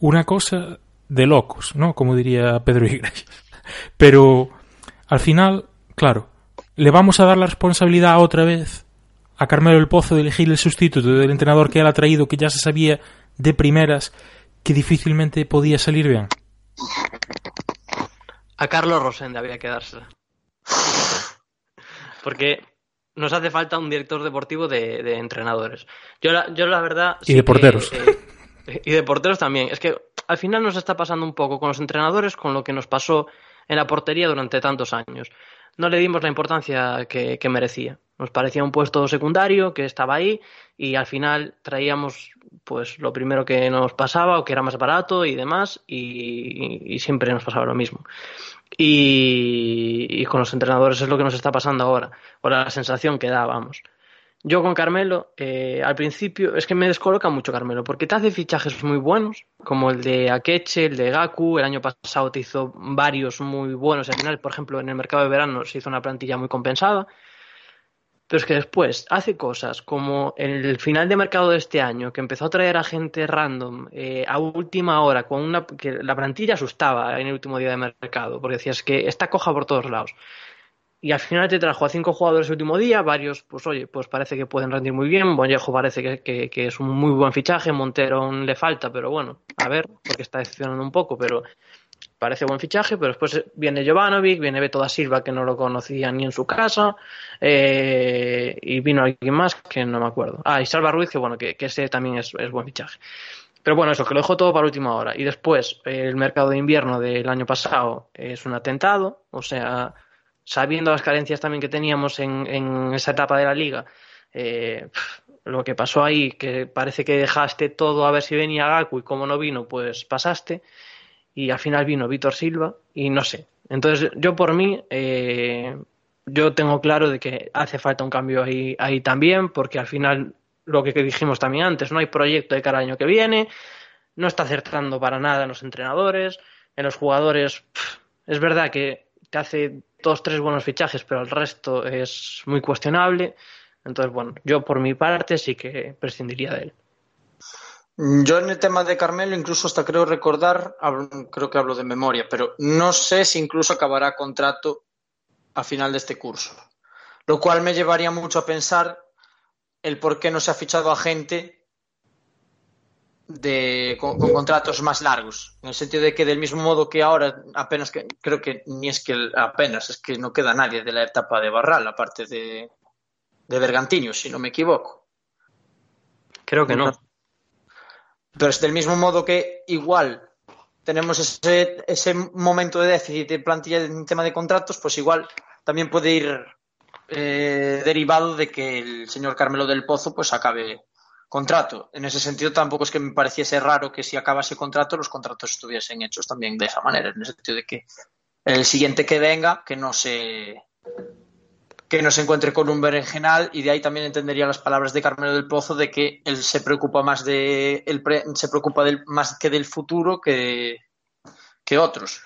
una cosa de locos, ¿no? Como diría Pedro Iglesias. Pero al final, claro, le vamos a dar la responsabilidad otra vez a Carmelo el Pozo de elegir el sustituto del entrenador que él ha traído, que ya se sabía de primeras que difícilmente podía salir bien. A Carlos Rosende habría que dársela. Porque nos hace falta un director deportivo de, de entrenadores. Yo la, yo la verdad... Y de que, porteros. eh, y de porteros también. Es que al final nos está pasando un poco con los entrenadores, con lo que nos pasó en la portería durante tantos años. No le dimos la importancia que, que merecía. Nos parecía un puesto secundario que estaba ahí y al final traíamos pues lo primero que nos pasaba o que era más barato y demás y, siempre nos pasaba lo mismo. Y, y con los entrenadores es lo que nos está pasando ahora, o la sensación que da, vamos. Yo con Carmelo, eh, al principio, es que me descoloca mucho Carmelo, porque te hace fichajes muy buenos, como el de Akeche, el de Gaku, el año pasado te hizo varios muy buenos, y al final, por ejemplo, en el mercado de verano se hizo una plantilla muy compensada, pero es que después hace cosas como el final de mercado de este año, que empezó a traer a gente random eh, a última hora, con una que la plantilla asustaba en el último día de mercado, porque decías que está coja por todos lados. Y al final te trajo a cinco jugadores el último día, varios, pues oye, pues parece que pueden rendir muy bien. Bonjejo parece que, que, que es un muy buen fichaje, Montero aún le falta, pero bueno, a ver, porque está decepcionando un poco, pero parece buen fichaje, pero después viene Jovanovic, viene Beto da Silva, que no lo conocía ni en su casa, eh, y vino alguien más que no me acuerdo. Ah, y Salva Ruiz, que bueno, que, que ese también es, buen fichaje. Pero bueno, eso, que lo dejo todo para última hora. Y después, el mercado de invierno del año pasado es un atentado, o sea, sabiendo las carencias también que teníamos en, en esa etapa de la liga, eh, lo que pasó ahí, que parece que dejaste todo a ver si venía Gaku y como no vino, pues pasaste y al final vino Víctor Silva y no sé. Entonces yo por mí, eh, yo tengo claro de que hace falta un cambio ahí, ahí también porque al final lo que dijimos también antes, no hay proyecto de cada año que viene, no está acertando para nada en los entrenadores, en los jugadores. es verdad que te hace dos, tres buenos fichajes, pero el resto es muy cuestionable. Entonces, bueno, yo por mi parte sí que prescindiría de él. Yo en el tema de Carmelo incluso hasta creo recordar, creo que hablo de memoria, pero no sé si incluso acabará contrato a final de este curso. Lo cual me llevaría mucho a pensar el por qué no se ha fichado a gente de, con, con contratos más largos. En el sentido de que del mismo modo que ahora apenas que creo que ni es que apenas es que no queda nadie de la etapa de Barral, aparte de, de si no me equivoco. Creo que no. Pero es del mismo modo que igual tenemos ese, ese momento de déficit de plantilla en tema de contratos, pues igual también puede ir eh, derivado de que el señor Carmelo del Pozo pues acabe contrato. En ese sentido tampoco es que me pareciese raro que si acabase contrato los contratos estuviesen hechos también de esa manera, en el sentido de que el siguiente que venga que no se que no se encuentre con un berenjenal y de ahí también entendería las palabras de Carmelo del Pozo de que él se preocupa más de el pre- se preocupa del, más que del futuro que, que otros.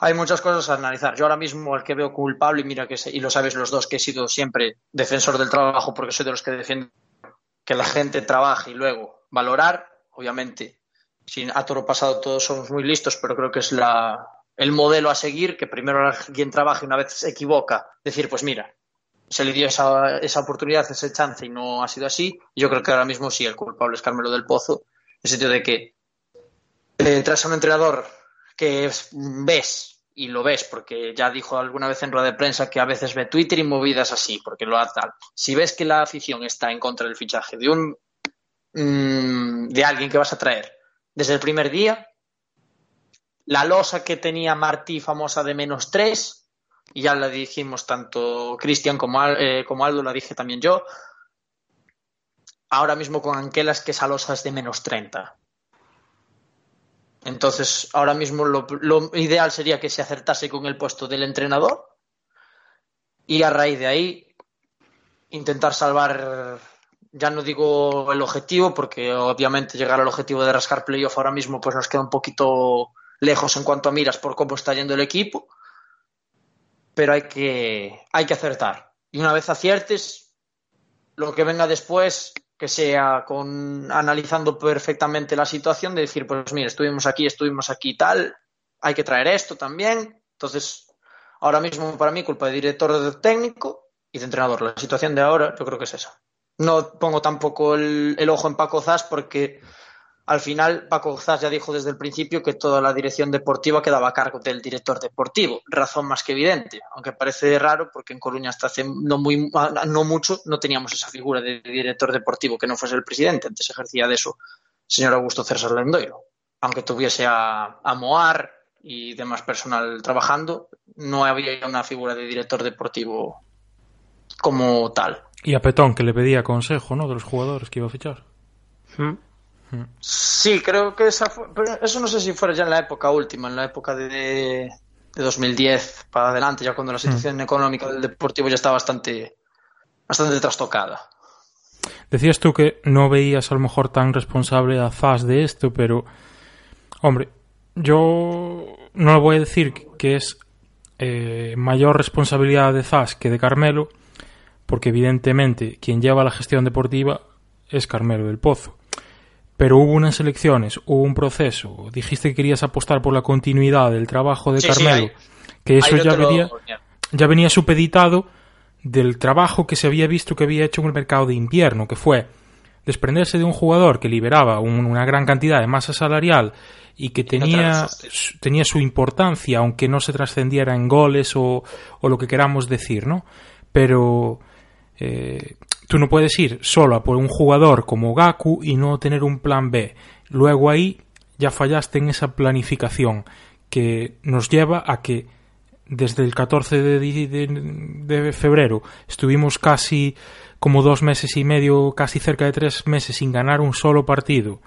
Hay muchas cosas a analizar. Yo ahora mismo al que veo culpable, y mira que se- y lo sabes los dos que he sido siempre defensor del trabajo porque soy de los que defienden que la gente trabaje y luego valorar, obviamente, sin a toro pasado todos somos muy listos, pero creo que es la, el modelo a seguir, que primero quien trabaja y una vez se equivoca, decir, pues mira, se le dio esa, esa oportunidad, ese chance y no ha sido así. Yo creo que ahora mismo sí, el culpable es Carmelo del Pozo, en el sentido de que eh, tras a un entrenador que es- ves, y lo ves, porque ya dijo alguna vez en rueda de prensa que a veces ve Twitter y movidas así, porque lo hace tal. Si ves que la afición está en contra del fichaje de un mm, de alguien que vas a traer desde el primer día, la losa que tenía Martí famosa de menos tres, y ya la dijimos tanto Cristian como, eh, como Aldo, la dije también yo, ahora mismo con Anquelas que esa losa es de menos 30. Entonces, ahora mismo lo ideal sería que se acertase con el puesto del entrenador y a raíz de ahí intentar salvar, ya no digo el objetivo, porque obviamente llegar al objetivo de rascar playoff ahora mismo pues nos queda un poquito lejos en cuanto a miras por cómo está yendo el equipo, pero hay que, hay que acertar. Y una vez aciertes, lo que venga después, que sea con analizando perfectamente la situación, de decir, pues mira, estuvimos aquí, estuvimos aquí tal, hay que traer esto también. Entonces, ahora mismo para mí culpa de director de técnico y de entrenador. La situación de ahora yo creo que es esa. No pongo tampoco el, el ojo en Paco Zas porque al final Paco Zas ya dijo desde el principio que toda la dirección deportiva quedaba a cargo del director deportivo. Razón más que evidente, aunque parece raro porque en Coruña hasta hace no, muy, no mucho no teníamos esa figura de director deportivo que no fuese el presidente. Antes ejercía de eso señor Augusto César Lendoiro. Aunque tuviese a, a Moar y demás personal trabajando, no había una figura de director deportivo como tal. Y a Petón, que le pedía consejo, ¿no? De los jugadores que iba a fichar. ¿Mm? Sí, creo que esa fue, pero eso no sé si fuera ya en la época última, en la época de, de 2010 para adelante, ya cuando la situación económica del deportivo ya está bastante, bastante trastocada. Decías tú que no veías a lo mejor tan responsable a Zas de esto, pero hombre, yo no le voy a decir que es eh, mayor responsabilidad de Zas que de Carmelo, porque evidentemente quien lleva la gestión deportiva es Carmelo del Pozo. Pero hubo unas elecciones, hubo un proceso, dijiste que querías apostar por la continuidad del trabajo de Sí, sí, Carmelo, ahí- que eso ya venía, ya. venía supeditado del trabajo que se había visto que había hecho en el mercado de invierno, que fue desprenderse de un jugador que liberaba un- una gran cantidad de masa salarial y que tenía, tenía su importancia, aunque no se trascendiera en goles o, o lo que queramos decir, ¿no? Pero eh, tú no puedes ir solo por un jugador como Gaku y no tener un plan B. Luego ahí ya fallaste en esa planificación que nos lleva a que desde el 14 de, febrero estuvimos casi como dos meses y medio, casi cerca de tres meses sin ganar un solo partido,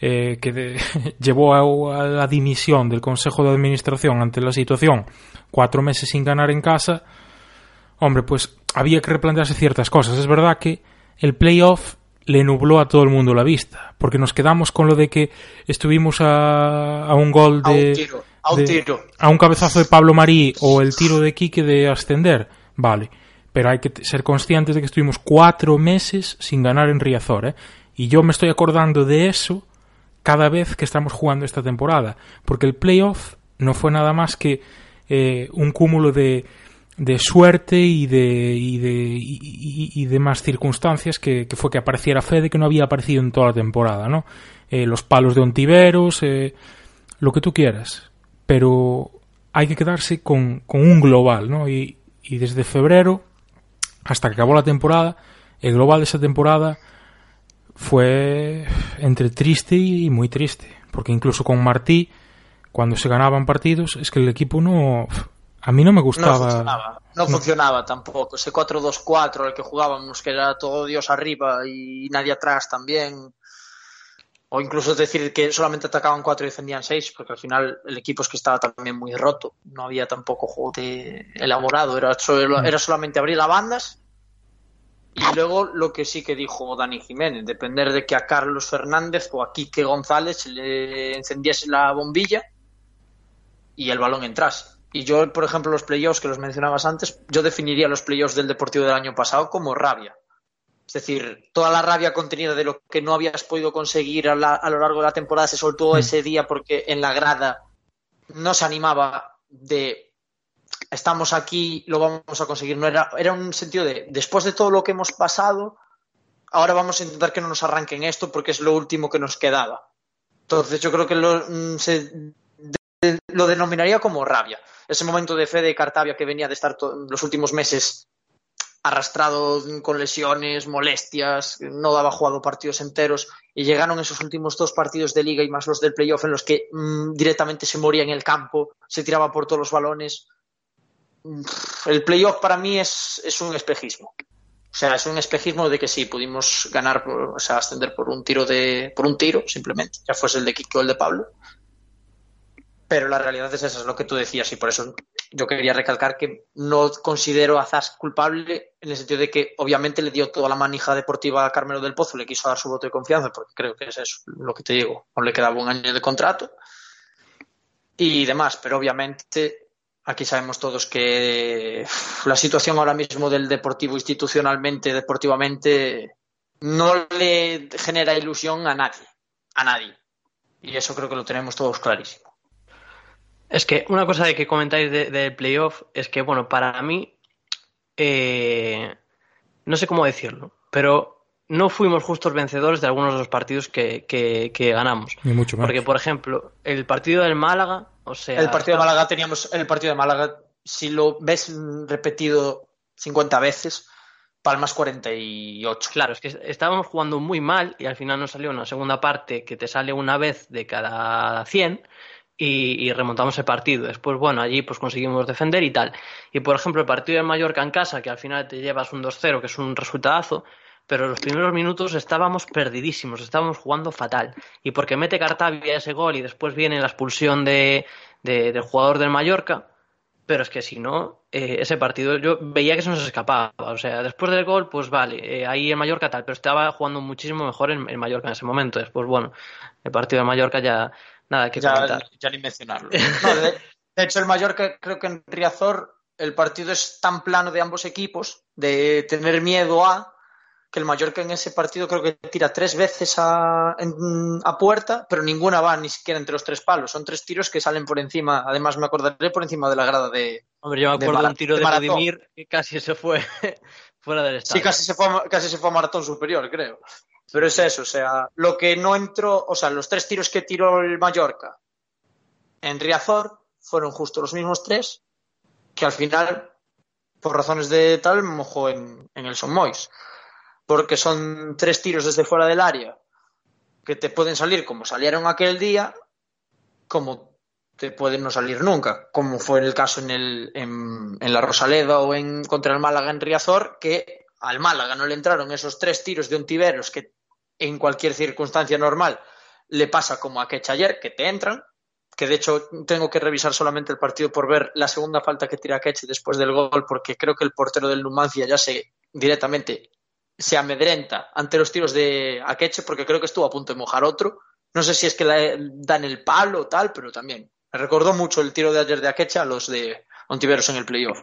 eh, que de- llevó a la dimisión del Consejo de Administración ante la situación, cuatro meses sin ganar en casa, hombre, pues había que replantearse ciertas cosas. Es verdad que el playoff le nubló a todo el mundo la vista, porque nos quedamos con lo de que estuvimos a, a un gol A de, un tiro, a un de- tiro. a un cabezazo de Pablo Marí o el tiro de Quique de ascender, vale, pero hay que ser conscientes de que estuvimos cuatro meses sin ganar en Riazor, ¿eh? y yo me estoy acordando de eso cada vez que estamos jugando esta temporada, porque el playoff no fue nada más que eh, un cúmulo de, de suerte y de, y de, y, y- y circunstancias que, que fue que apareciera Fede que no había aparecido en toda la temporada, ¿no? Eh, los palos de Ontiveros, eh, lo que tú quieras, pero hay que quedarse con, con un global, ¿no? Y, y desde febrero hasta que acabó la temporada, el global de esa temporada fue entre triste y muy triste, porque incluso con Martí, cuando se ganaban partidos, es que el equipo no... A mí no me No gustaba... funcionaba, no funcionaba tampoco. Ese 4-2-4 el que jugábamos, que era todo Dios arriba y nadie atrás también. O incluso decir que solamente atacaban 4 y defendían 6, porque al final el equipo es que estaba también muy roto. No había tampoco juego de elaborado, era, solo- era solamente abrir las bandas. Y luego lo que sí que dijo Dani Jiménez, depender de que a Carlos Fernández o a Quique González se le encendiese la bombilla y el balón entrase. Y yo, por ejemplo, los playoffs que los mencionabas antes, yo definiría los playoffs del Deportivo del año pasado como rabia. Es decir, toda la rabia contenida de lo que no habías podido conseguir a, la- a lo largo de la temporada se soltó Mm. ese día porque en la grada no se animaba de estamos aquí, lo vamos a conseguir. No era, era un sentido de después de todo lo que hemos pasado, ahora vamos a intentar que no nos arranquen esto porque es lo último que nos quedaba. Entonces yo creo que lo, mm, se lo denominaría como rabia. Ese momento de fe de Cartavia que venía de estar los últimos meses arrastrado con lesiones, molestias, no daba jugado partidos enteros y llegaron esos últimos dos partidos de liga y más los del playoff en los que mm, directamente se moría en el campo, se tiraba por todos los balones. Mm, El playoff para mí es, es un espejismo. O sea, es un espejismo de que sí, pudimos ganar, o sea, ascender por un tiro de, por un tiro, simplemente, ya fuese el de Kike o el de Pablo. Pero la realidad es esa, es lo que tú decías, y por eso yo quería recalcar que no considero a Zas culpable en el sentido de que obviamente le dio toda la manija deportiva a Carmelo del Pozo, le quiso dar su voto de confianza, porque creo que es eso lo que te digo, no le quedaba un año de contrato y demás, pero obviamente aquí sabemos todos que la situación ahora mismo del deportivo institucionalmente, deportivamente, no le genera ilusión a nadie, a nadie. Y eso creo que lo tenemos todos clarísimo. Es que una cosa de que comentáis de- del playoff es que, bueno, para mí, eh, no sé cómo decirlo, pero no fuimos justos vencedores de algunos de los partidos que, que- que ganamos. Ni mucho menos. Porque, por ejemplo, el partido del Málaga, o sea... El partido de Málaga teníamos, el partido de Málaga, si lo ves repetido 50 veces, palmas 48. Claro, es que estábamos jugando muy mal y al final nos salió una segunda parte que te sale una vez de cada 100 y, remontamos el partido. Después, bueno, allí pues conseguimos defender y tal. Y por ejemplo, el partido de Mallorca en casa, que al final te llevas un 2-0, que es un resultadazo, pero los primeros minutos estábamos perdidísimos, estábamos jugando fatal. Y porque mete Cartavia ese gol y después viene la expulsión de, de- del jugador del Mallorca, pero es que si no, eh, ese partido yo veía que se nos escapaba. O sea, después del gol, pues vale, eh, ahí el Mallorca tal, pero estaba jugando muchísimo mejor el, el Mallorca en ese momento. Después, bueno, el partido del Mallorca ya nada que ya, comentar. ya ni mencionarlo. No, de, de hecho, el Mallorca, creo que en Riazor, el partido es tan plano de ambos equipos, de tener miedo a, que el Mallorca en ese partido creo que tira tres veces a, en- a puerta, pero ninguna va ni siquiera entre los tres palos. Son tres tiros que salen por encima, además me acordaré por encima de la grada de... Hombre, yo me de acuerdo de un tiro de. Vladimir que casi se fue fuera del estadio. Sí, casi se, fue a, casi se fue a maratón superior, creo. Pero es eso, o sea, lo que no entró, o sea, los tres tiros que tiró el Mallorca en Riazor fueron justo los mismos tres que al final, por razones de tal, mojó en, el Son Mois. Porque son tres tiros desde fuera del área que te pueden salir como salieron aquel día, como te pueden no salir nunca, como fue el caso en, el, en, en la Rosaleda o en, contra el Málaga en Riazor, que al Málaga no le entraron esos tres tiros de Ontiveros que en cualquier circunstancia normal le pasa como a Quech ayer, que te entran, que de hecho tengo que revisar solamente el partido por ver la segunda falta que tira Quech después del gol, porque creo que el portero del Numancia ya se directamente se amedrenta ante los tiros de Akeche porque creo que estuvo a punto de mojar otro. No sé si es que le dan el palo o tal, pero también. Me recordó mucho el tiro de ayer de Akeche a los de Ontiveros en el playoff.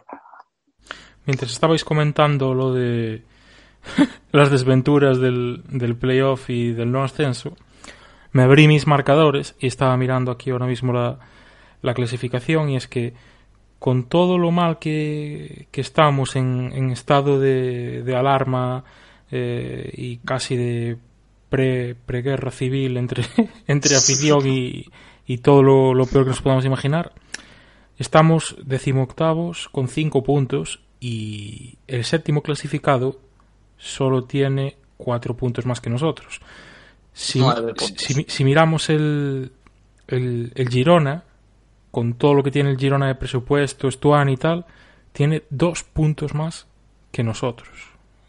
Mientras estabais comentando lo de las desventuras del, del playoff y del no ascenso, me abrí mis marcadores y estaba mirando aquí ahora mismo la, la clasificación y es que con todo lo mal que, que estamos en, en estado de, de alarma eh, y casi de pre, preguerra civil entre, entre afición y, y todo lo, lo peor que nos podamos imaginar, estamos decimoctavos con cinco puntos y el séptimo clasificado solo tiene cuatro puntos más que nosotros. Si, si, si miramos el, el, el Girona, con todo lo que tiene el Girona de presupuesto, Stuan y tal, tiene dos puntos más que nosotros.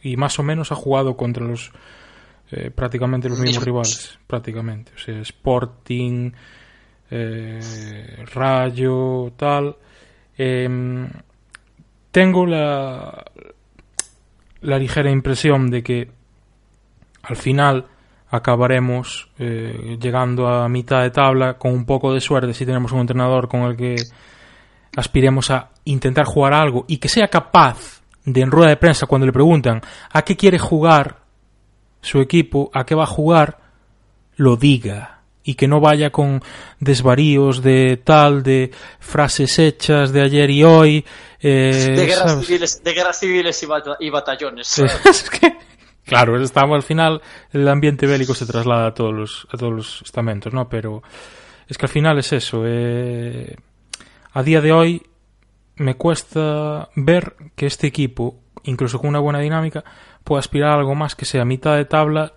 Y más o menos ha jugado contra los eh, prácticamente los mismos Mismos. rivales, prácticamente. O sea, Sporting, eh, Rayo, tal. Em, tengo la, la ligera impresión de que al final acabaremos eh, llegando a mitad de tabla con un poco de suerte si tenemos un entrenador con el que aspiremos a intentar jugar algo y que sea capaz de en rueda de prensa cuando le preguntan a qué quiere jugar su equipo, a qué va a jugar, lo diga y que no vaya con desvaríos de tal, de frases hechas de ayer y hoy. eh, De guerras, ¿sabes? civiles, de guerras civiles y, bata- y batallones. Es que, claro, estamos al final, el ambiente bélico se traslada a todos los, a todos los estamentos, ¿no? Pero es que al final es eso. eh, a día de hoy me cuesta ver que este equipo, incluso con una buena dinámica, pueda aspirar a algo más que sea mitad de tabla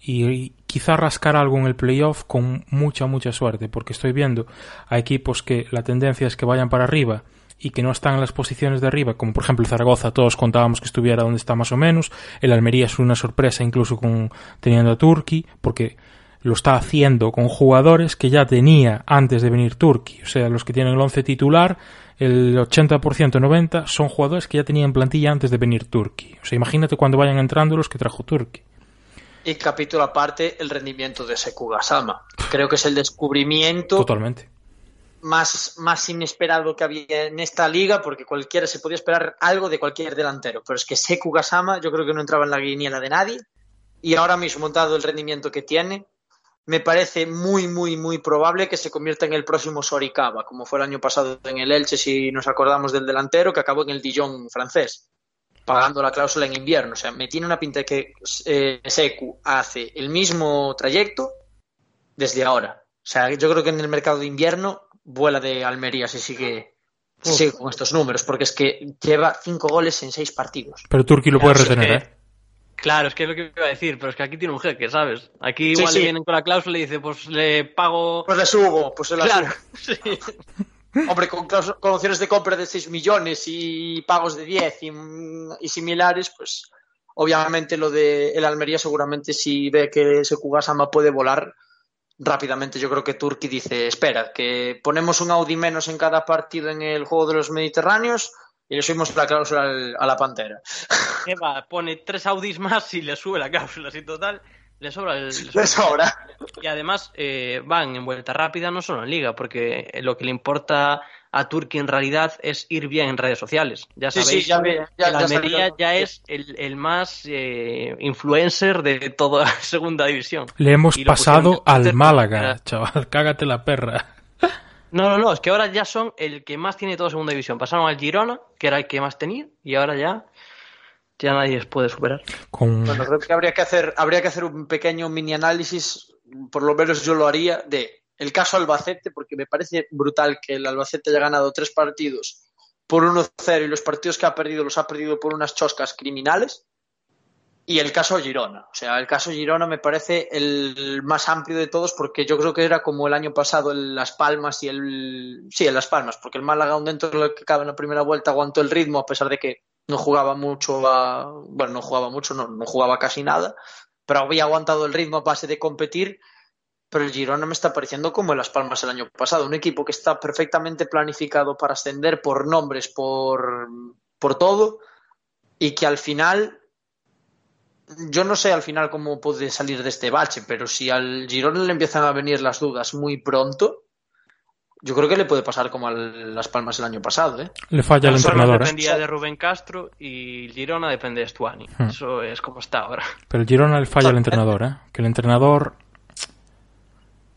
y, y quizá rascar algo en el playoff con mucha, mucha suerte, porque estoy viendo a equipos que la tendencia es que vayan para arriba y que no están en las posiciones de arriba, como por ejemplo Zaragoza, todos contábamos que estuviera donde está más o menos, el Almería es una sorpresa incluso con teniendo a Turki, porque lo está haciendo con jugadores que ya tenía antes de venir Turki, o sea, los que tienen el 11 titular, el 80%, 90% son jugadores que ya tenían plantilla antes de venir Turki. O sea, imagínate cuando vayan entrando los que trajo Turki. Y capítulo aparte, el rendimiento de Seku Gasama. Creo que es el descubrimiento Totalmente. más, más inesperado que había en esta liga, porque cualquiera se podía esperar algo de cualquier delantero. Pero es que Seku Gasama yo creo que no entraba en la guiniela de nadie. Y ahora mismo, dado el rendimiento que tiene, me parece muy, muy, muy probable que se convierta en el próximo Soricaba, como fue el año pasado en el Elche, si nos acordamos del delantero, que acabó en el Dijon francés, pagando la cláusula en invierno. O sea, me tiene una pinta de que eh, Seku hace el mismo trayecto desde ahora. O sea, yo creo que en el mercado de invierno vuela de Almería si sigue, si sigue con estos números, porque es que lleva cinco goles en seis partidos. Pero Turki lo puede retener, ¿eh? Claro, es que es lo que iba a decir, pero es que aquí tiene un jeque, ¿sabes? Aquí Sí, igual sí. le vienen con la cláusula y dice, pues le pago... Pues le subo, pues se la Claro, subo. sí. Hombre, con, con opciones de compra de 6 millones y pagos de 10 y, similares, pues obviamente lo de el Almería seguramente si ve que ese Kugasama puede volar rápidamente. Yo creo que Turki dice, espera, que ponemos un Audi menos en cada partido en el juego de los Mediterráneos y le subimos la cláusula a la Pantera. Eva pone tres Audis más y le sube la cláusula, así total, le sobra el... le sobra. Y además eh, van en vuelta rápida no solo en liga, porque lo que le importa a Turki en realidad es ir bien en redes sociales. Ya Sí, sabéis, sí, ya ve- ya- el ya Almería ya es el, el más eh, influencer de toda segunda división. Le hemos Y pasado al Málaga, para- chaval. Cágate la perra. No, no, no, es que ahora ya son el que más tiene toda segunda división. Pasaron al Girona, que era el que más tenía, y ahora ya, ya nadie les puede superar. Con... Bueno, creo que habría que hacer, habría que hacer un pequeño mini análisis, por lo menos yo lo haría, de el caso Albacete, porque me parece brutal que el Albacete haya ganado tres partidos por 1-0 y los partidos que ha perdido los ha perdido por unas choscas criminales. Y el caso Girona. O sea, el caso Girona me parece el más amplio de todos porque yo creo que era como el año pasado el Las Palmas y el... Sí, el Las Palmas, porque el Málaga aún dentro de lo que cabe en la primera vuelta aguantó el ritmo a pesar de que no jugaba mucho a... Bueno, no jugaba mucho, no, no jugaba casi nada, pero había aguantado el ritmo a base de competir. Pero el Girona me está pareciendo como el Las Palmas el año pasado, un equipo que está perfectamente planificado para ascender por nombres, por, por todo, y que al final yo no sé al final cómo puede salir de este bache, pero si al Girona le empiezan a venir las dudas muy pronto, yo creo que le puede pasar como a Las Palmas el año pasado, ¿eh? Le falla el Las Palmas entrenador, ¿eh? dependía de Rubén Castro y Girona depende de Stuani. Hmm. Eso es como está ahora. Pero el Girona le falla al entrenador, ¿eh? Que el entrenador,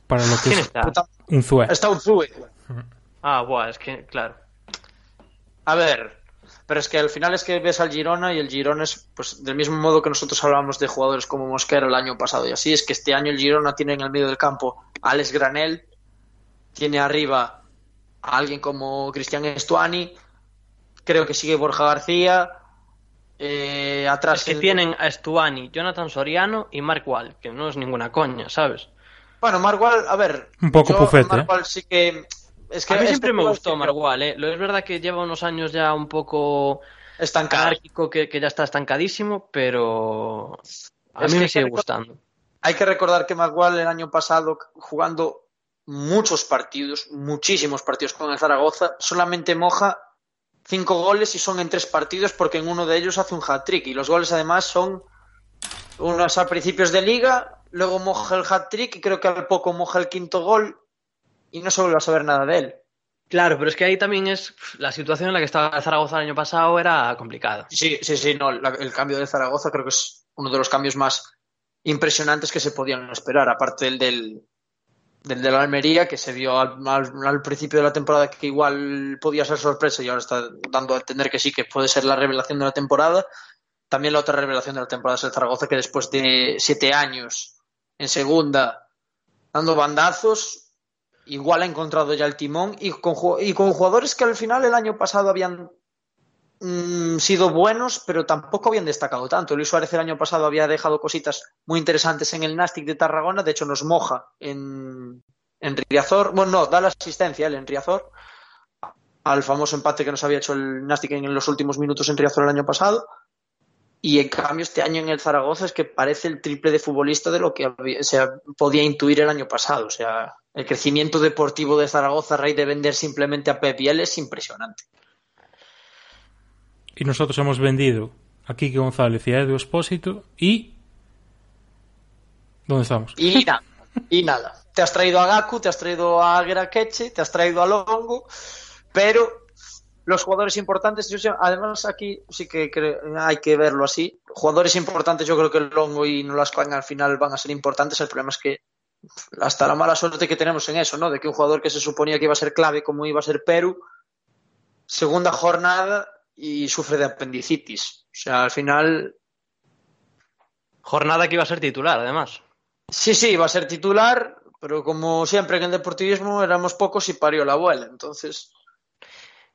para lo que ¿Quién es está? Puta- un Zue. Está. Ah, buah, es que, claro. A ver, pero es que al final es que ves al Girona y el Girona es, pues, del mismo modo que nosotros hablábamos de jugadores como Mosquera el año pasado y así, es que este año el Girona tiene en el medio del campo a Alex Granel, tiene arriba a alguien como Cristian Estuani, creo que sigue Borja García, eh, atrás Es que el- tienen a Stuani, Jonathan Soriano y Mark Wall, que no es ninguna coña, ¿sabes? Bueno, Marwal, a ver, Un poco yo pufete, Mark Wall sí que... Es que a mí este siempre me gustó que Mark Wall, ¿eh? Lo es verdad que lleva unos años ya un poco Estancado. anárquico, que, que ya está estancadísimo, pero a Es mí me sigue gustando. Hay que recordar que Maguire el año pasado, jugando muchos partidos, muchísimos partidos con el Zaragoza, solamente moja cinco goles y son en tres partidos porque en uno de ellos hace un hat-trick. Y los goles además son unos a principios de liga, luego moja el hat-trick y creo que al poco moja el quinto gol y no se vuelve a saber nada de él. Claro, pero es que ahí también es la situación en la que estaba el Zaragoza el año pasado era complicada. Sí, sí, sí, no, la- el cambio de Zaragoza creo que es uno de los cambios más impresionantes que se podían esperar, aparte del del, del de la Almería, que se vio al, al- principio de la temporada que igual podía ser sorpresa y ahora está dando a entender que sí, que puede ser la revelación de la temporada. También la otra revelación de la temporada es el Zaragoza, que después de siete años en segunda, dando bandazos, igual ha encontrado ya el timón y con, y con jugadores que al final el año pasado habían mm, sido buenos, pero tampoco habían destacado tanto. Luis Suárez el año pasado había dejado cositas muy interesantes en el Nastic de Tarragona, de hecho nos moja en, en Riazor, bueno, no, da la asistencia él en Riazor al famoso empate que nos había hecho el Nastic en los últimos minutos en Riazor el año pasado. Y en cambio, este año en el Zaragoza es que parece el triple de futbolista de lo que se podía intuir el año pasado. O sea, el crecimiento deportivo de Zaragoza a raíz de vender simplemente a Pep Biel es impresionante. Y nosotros hemos vendido a Kike González y a Edu Espósito y... ¿Dónde estamos? Y nada, y nada. Te has traído a Gaku, te has traído a Aguera Queche, te has traído a Longo, pero los jugadores importantes, además aquí sí que hay que verlo así. Jugadores importantes, yo creo que Longo y Nolasco al final van a ser importantes. El problema es que hasta la mala suerte que tenemos en eso, ¿no? De que un jugador que se suponía que iba a ser clave, como iba a ser Perú, segunda jornada y sufre de apendicitis. O sea, al final Jornada que iba a ser titular, además. Sí, sí, va a ser titular, pero como siempre en el deportivismo éramos pocos y parió la abuela. Entonces,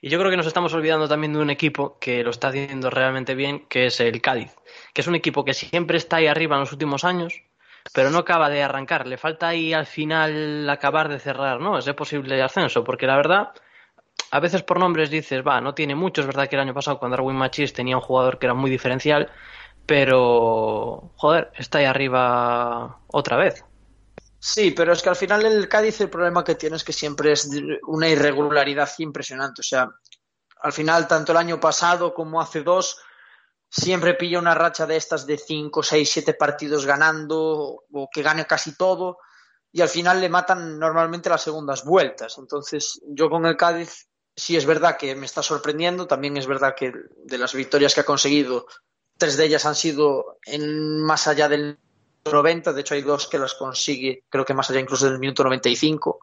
Y yo creo que nos estamos olvidando también de un equipo que lo está haciendo realmente bien, que es el Cádiz, que es un equipo que siempre está ahí arriba en los últimos años, pero no acaba de arrancar. Le falta ahí al final acabar de cerrar, ¿no? Ese posible ascenso, porque la verdad, a veces por nombres dices, va, no tiene mucho. Es verdad que el año pasado con Darwin Machis tenía un jugador que era muy diferencial, pero, joder, está ahí arriba otra vez. sí, pero es que al final el Cádiz el problema que tiene es que siempre es una irregularidad impresionante. O sea, al final, tanto el año pasado como hace dos, siempre pilla una racha de estas de 5, 6, 7 partidos ganando o que gane casi todo y al final le matan normalmente las segundas vueltas. Entonces, yo con el Cádiz sí es verdad que me está sorprendiendo, también es verdad que de las victorias que ha conseguido, tres de ellas han sido en más allá del 90, de hecho hay dos que las consigue, creo que más allá incluso del minuto 95.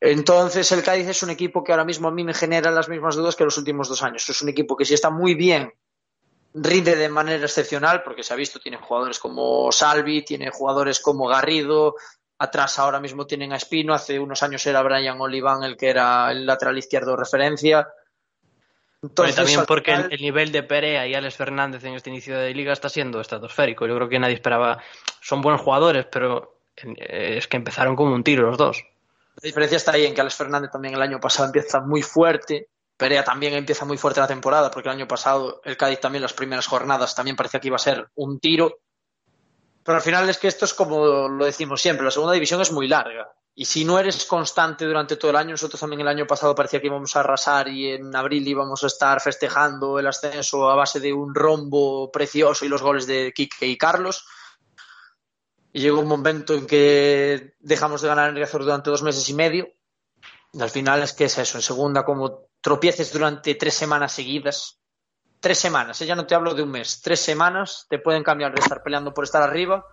Entonces el Cádiz es un equipo que ahora mismo a mí me genera las mismas dudas que los últimos dos años. Es un equipo que si está muy bien, rinde de manera excepcional, porque se ha visto, tiene jugadores como Salvi, tiene jugadores como Garrido, atrás ahora mismo tienen a Espino, hace unos años era Brian Oliván el que era el lateral izquierdo de referencia. También porque final- el, el nivel de Perea y Alex Fernández en este inicio de liga está siendo estratosférico. Yo creo que nadie esperaba. Son buenos jugadores, pero eh, es que empezaron como un tiro los dos. La diferencia está ahí en que Alex Fernández también el año pasado empieza muy fuerte. Perea también empieza muy fuerte la temporada, porque el año pasado el Cádiz también las primeras jornadas también parecía que iba a ser un tiro. Pero al final es que esto es como lo decimos siempre, la segunda división es muy larga Y si no eres constante durante todo el año, nosotros también el año pasado parecía que íbamos a arrasar y en abril íbamos a estar festejando el ascenso a base de un rombo precioso y los goles de Quique y Carlos. Y llegó un momento en que dejamos de ganar en Riazor durante dos meses y medio. Y al final es que es eso, en segunda, como tropieces durante tres semanas seguidas. Tres semanas, ¿eh? ya no te hablo de un mes. Tres semanas te pueden cambiar de estar peleando por estar arriba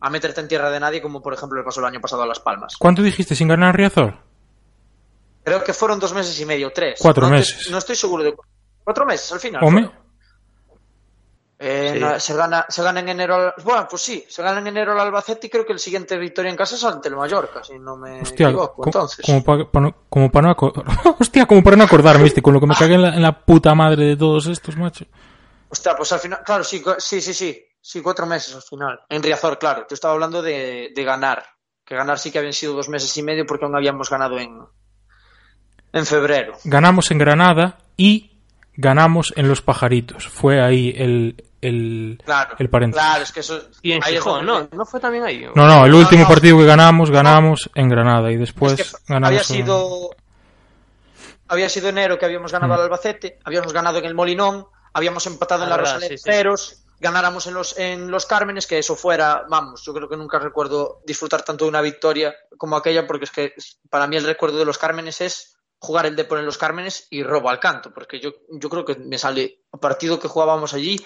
a meterte en tierra de nadie, como por ejemplo le pasó el año pasado a Las Palmas. ¿Cuánto dijiste sin ganar Riazor? Creo que fueron dos meses y medio, tres. Cuatro no meses. no estoy seguro de. Cuatro meses al final. Eh, Sí. no, se, gana, se gana en enero. al- Bueno, pues sí, se gana en enero el Albacete y creo que el siguiente victoria en casa es ante el Mallorca, si no me hostia, equivoco. co- Entonces, como, para no, como para no acor- hostia, como para no acordarme, ¿viste? Con lo que me cagué en la, en la puta madre de todos estos, macho. hostia, pues al final, claro, sí, sí, sí, sí, sí, cuatro meses al final. En Riazor, claro, yo estaba hablando de, de ganar, que ganar sí que habían sido dos meses y medio porque aún habíamos ganado en, en febrero. Ganamos en Granada y ganamos en Los Pajaritos. Fue ahí el, el, Claro, el paréntesis. claro, es que eso. Y en Gijón, ¿no? ¿No fue también ahí? No, no, el No, último no. partido que ganamos, ganamos en Granada y después Es que ganamos había en- sido había sido enero que habíamos ganado Mm. al Albacete, habíamos ganado en el Molinón, habíamos empatado en Ah, la verdad, Rosaleda sí, sí. Ceros, ganáramos en los en los Cármenes, que eso fuera, vamos, yo creo que nunca recuerdo disfrutar tanto de una victoria como aquella, porque es que para mí el recuerdo de los Cármenes es jugar el Depor en los Cármenes y robo al canto, porque yo, yo creo que me sale a partido que jugábamos allí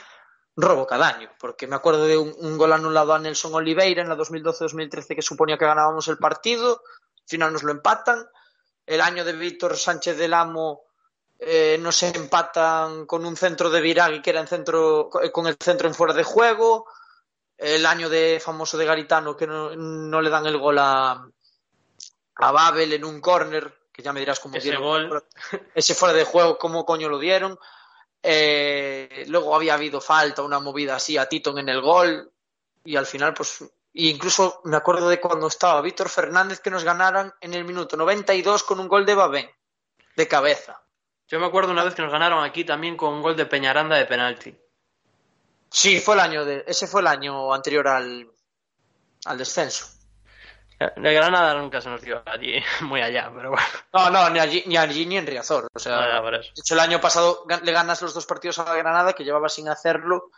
robo cada año, porque me acuerdo de un, un gol anulado a Nelson Oliveira en la 2012-2013 que suponía que ganábamos el partido, al final nos lo empatan, el año de Víctor Sánchez del Amo eh, nos empatan con un centro de Viragui que era en centro, con el centro en fuera de juego, el año de famoso de Garitano que no, no le dan el gol a, a Babel en un córner, que ya me dirás cómo Ese dieron gol. ese fuera de juego, cómo coño lo dieron. Eh, luego había habido falta, una movida así a Titon en el gol. Y al final, pues. e incluso me acuerdo de cuando estaba Víctor Fernández que nos ganaran en el minuto 92 con un gol de Babén, de cabeza. Yo me acuerdo una vez que nos ganaron aquí también con un gol de Peñaranda de penalti. Sí, fue el año de, ese fue el año anterior al, al descenso. De Granada nunca se nos dio allí, muy allá, pero bueno. No, no, ni allí ni, allí, ni en Riazor. O sea, eso. De hecho, el año pasado le ganas los dos partidos a Granada, que llevaba sin hacerlo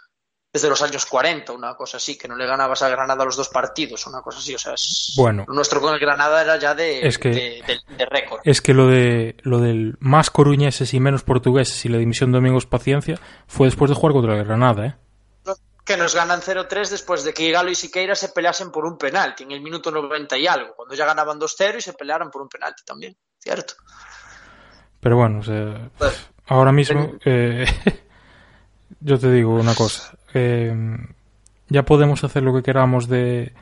desde los años 40, una cosa así, que no le ganabas a Granada los dos partidos, una cosa así. O sea, es- Bueno. lo nuestro con el Granada era ya de, Es que- de, de- de récord. Es que lo de lo del más coruñeses y menos portugueses y la dimisión de Domingos Paciencia fue después de jugar contra el Granada, ¿eh? Que nos ganan 0-3 después de que Galo y Siqueira se peleasen por un penalti en el minuto 90 y algo, cuando ya ganaban 2-0 y se pelearon por un penalti también, ¿cierto? Pero bueno, o sea, Pues, ahora mismo eh, yo te digo una cosa. eh, ya podemos hacer lo que queramos de,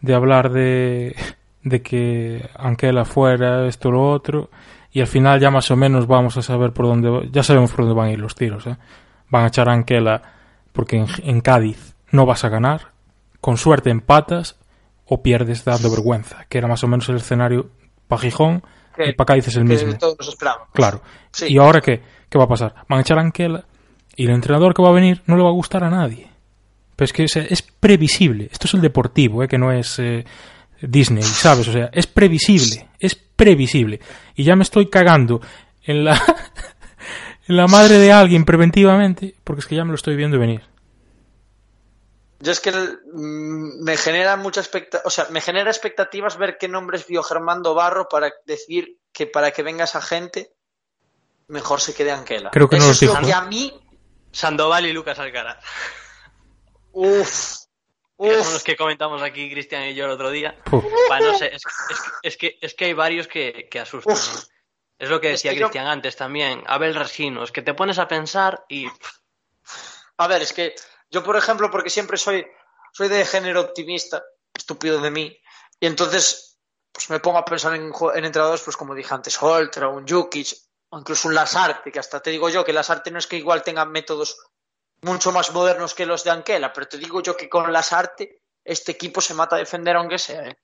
de hablar de, de que Anquela fuera, esto, lo otro, y al final ya más o menos vamos a saber por dónde, ya sabemos por dónde van a ir los tiros, ¿eh? Van a echar a Anquela porque en, en Cádiz no vas a ganar, con suerte empatas o pierdes dando vergüenza, que era más o menos el escenario para Gijón y para Cádiz es el que mismo. todos nos esperábamos. Claro. Sí. ¿Y ahora qué? ¿Qué va a pasar? Van a echar a Anquela y el entrenador que va a venir no le va a gustar a nadie. Pero es que o sea, es previsible. Esto es el deportivo, ¿eh? que no es eh, Disney, ¿sabes? O sea, es previsible. Es previsible. Y ya me estoy cagando en la, la madre de alguien preventivamente porque es que ya me lo estoy viendo venir. Yo es que mm, me genera mucha expecta o sea, me genera expectativas ver qué nombres vio Germando Barro para decir que para que venga esa gente mejor se quede Anquela. Creo que no Eso los es lo dijo, que ¿eh? a mí, Sandoval y Lucas Alcaraz. uff, Que son los que comentamos aquí Cristian y yo el otro día. No sé, es, es- es que, es que hay varios que, que asustan. Uf. Es lo que Es decía yo- Cristian antes también. Abel Resino, es que te pones a pensar y A ver, es que yo, por ejemplo, porque siempre soy, soy de género optimista, estúpido de mí, y entonces pues me pongo a pensar en, en entrenadores, pues como dije antes, Holtra, un Jukic, o incluso un Lasarte, que hasta te digo yo que Lasarte no es que igual tenga métodos mucho más modernos que los de Anquela, pero te digo yo que con Lasarte este equipo se mata a defender aunque sea. ¿eh?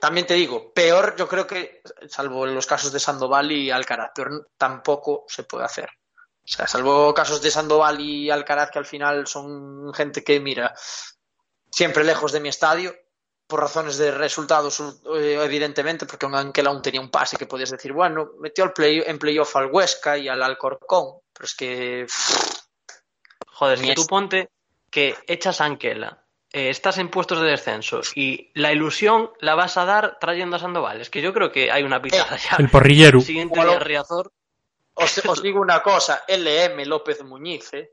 También te digo, peor yo creo que, salvo en los casos de Sandoval y Alcaraz, peor tampoco se puede hacer. O sea, salvo casos de Sandoval y Alcaraz, que al final son gente que, mira, siempre lejos de mi estadio, por razones de resultados, eh, evidentemente, porque un Anquela aún tenía un pase que podías decir, bueno, metió al play, en playoff al Huesca y al Alcorcón, pero es que... Joder, que tú ponte que echas a Anquela, eh, estás en puestos de descenso y la ilusión la vas a dar trayendo a Sandoval. Es que yo creo que hay una pitada ya. El porrillero. El siguiente Bueno. día Riazor. Os, os digo una cosa, LM López Muñiz, ¿eh?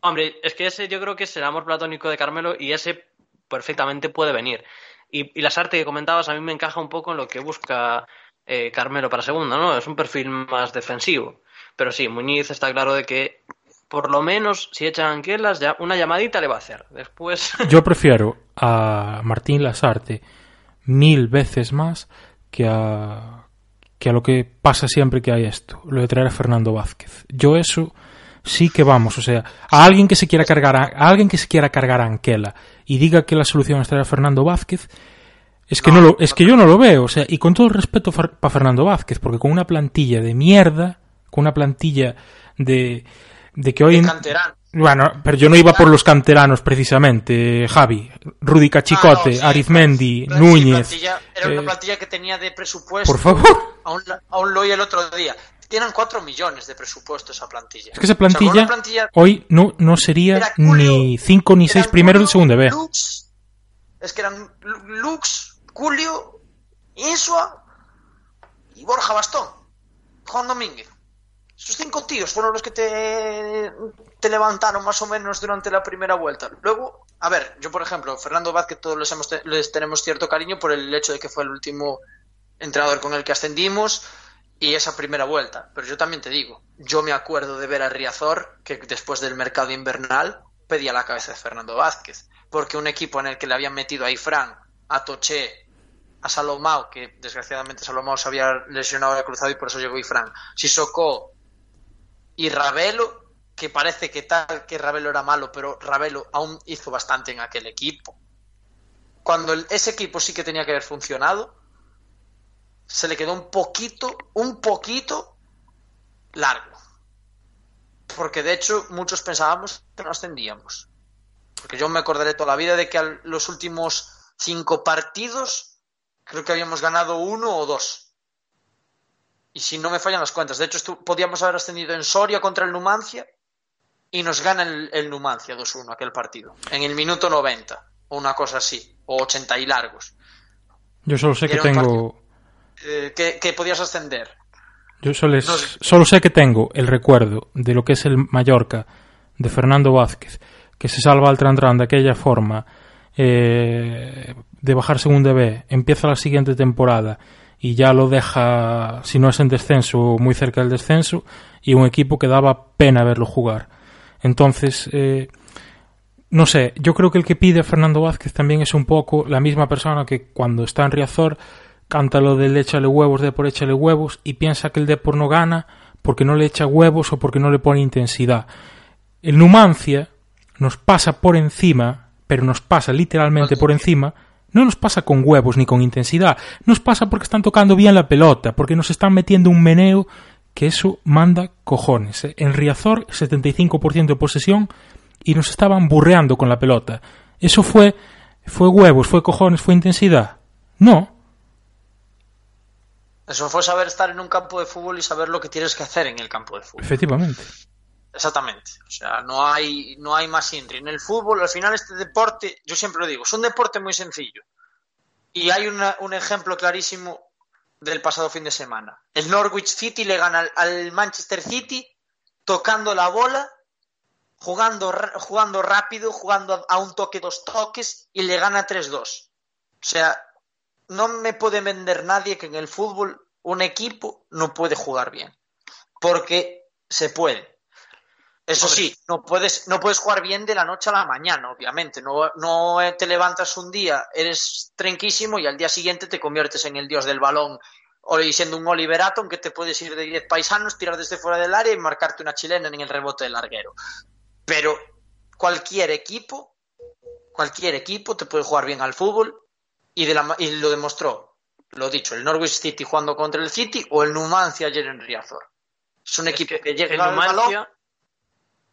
Hombre, es que ese yo creo que es el amor platónico de Carmelo y ese perfectamente puede venir. Y, y las artes que comentabas a mí me encaja un poco en lo que busca eh, Carmelo para segunda, ¿no? Es un perfil más defensivo. Pero sí, Muñiz está claro de que por lo menos si echan Anquelas, ya una llamadita le va a hacer. Después. Yo prefiero a Martín Lasarte mil veces más que a, que a lo que pasa siempre que hay esto, lo de traer a Fernando Vázquez. Yo eso sí que vamos, o sea, a alguien que se quiera cargar a, a alguien que se quiera cargar a Anquela y diga que la solución es traer a Fernando Vázquez, es que no, lo, es que yo no lo veo, o sea, y con todo el respeto para Fernando Vázquez, porque con una plantilla de mierda, con una plantilla de de que hoy De canterano. bueno, pero yo no iba por los canteranos precisamente, Javi, Rudy Cachicote, Ah, no, sí, Arizmendi, Núñez. plantilla- era una eh, plantilla que tenía de presupuesto. por favor. Aún, aún lo oí el otro día. Tienen 4 millones de presupuesto esa plantilla. Es que esa O sea, con plantilla, hoy no, no sería Julio, ni 5 ni 6 eran primeros de Julio, segunda B. Lux, es que eran Lu- Lux, Julio, Insua y Borja Bastón. Juan Domínguez. Esos cinco tíos fueron los que te, levantaron más o menos durante la primera vuelta. Luego, a ver, yo por ejemplo, Fernando Vázquez todos les, hemos les tenemos cierto cariño por el hecho de que fue el último entrenador con el que ascendimos y esa primera vuelta. Pero yo también te digo, yo me acuerdo de ver a Riazor que después del mercado invernal pedía la cabeza de Fernando Vázquez. Porque un equipo en el que le habían metido a Ifrán, a Toché, a Salomao, que desgraciadamente Salomao se había lesionado de cruzado y por eso llegó Ifrán, Sissoko y Ravelo, que parece que tal que Ravelo era malo, pero Ravelo aún hizo bastante en aquel equipo. Cuando el- ese equipo sí que tenía que haber funcionado, se le quedó un poquito, un poquito largo. Porque de hecho muchos pensábamos que no ascendíamos. Porque yo me acordaré toda la vida de que a los últimos cinco partidos creo que habíamos ganado uno o dos. Y si no me fallan las cuentas. De hecho, estu- podíamos haber ascendido en Soria contra el Numancia y nos gana el, el Numancia 2-1 aquel partido. En el minuto 90 o una cosa así. O 80 y largos. Yo solo sé que tengo Eh, que, que podías ascender. yo solo, es- solo sé que tengo el recuerdo de lo que es el Mallorca de Fernando Vázquez, que se salva al Trantran de aquella forma eh, de bajar segunda B, empieza la siguiente temporada y ya lo deja, si no es en descenso, muy cerca del descenso, y un equipo que daba pena verlo jugar. Entonces, eh, no sé, yo creo que el que pide a Fernando Vázquez también es un poco la misma persona que cuando está en Riazor canta lo del échale huevos, de por échale huevos, y piensa que el Depor no gana porque no le echa huevos o porque no le pone intensidad. El Numancia nos pasa por encima, pero nos pasa literalmente por encima, no nos pasa con huevos ni con intensidad, nos pasa porque están tocando bien la pelota, porque nos están metiendo un meneo que eso manda cojones. ¿eh? En Riazor, 75% de posesión y nos estaban burreando con la pelota. ¿Eso fue, fue huevos, fue cojones, fue intensidad? No. Eso fue saber estar en un campo de fútbol y saber lo que tienes que hacer en el campo de fútbol. Efectivamente. Exactamente. O sea, no hay, no hay más intri. En el fútbol, al final, este deporte, yo siempre lo digo, es un deporte muy sencillo. Y hay una- un ejemplo clarísimo del pasado fin de semana. El Norwich City le gana al, al Manchester City tocando la bola, jugando, jugando rápido, jugando a, a un toque, dos toques, y le gana 3-2. O sea, no me puede vender nadie que en el fútbol un equipo no puede jugar bien. Porque se puede. Eso sí, no puedes, no puedes jugar bien de la noche a la mañana, obviamente. No, no te levantas un día, eres trenquísimo y al día siguiente te conviertes en el dios del balón o y siendo un Oliver Atom que te puedes ir de 10 paisanos, tirar desde fuera del área y marcarte una chilena en el rebote del larguero. Pero cualquier equipo, cualquier equipo te puede jugar bien al fútbol y, de la ma- y lo demostró. Lo dicho, el Norwich City jugando contra el City o el Numancia ayer en Riazor. Es un Es equipo que que, llega al balón Numancia,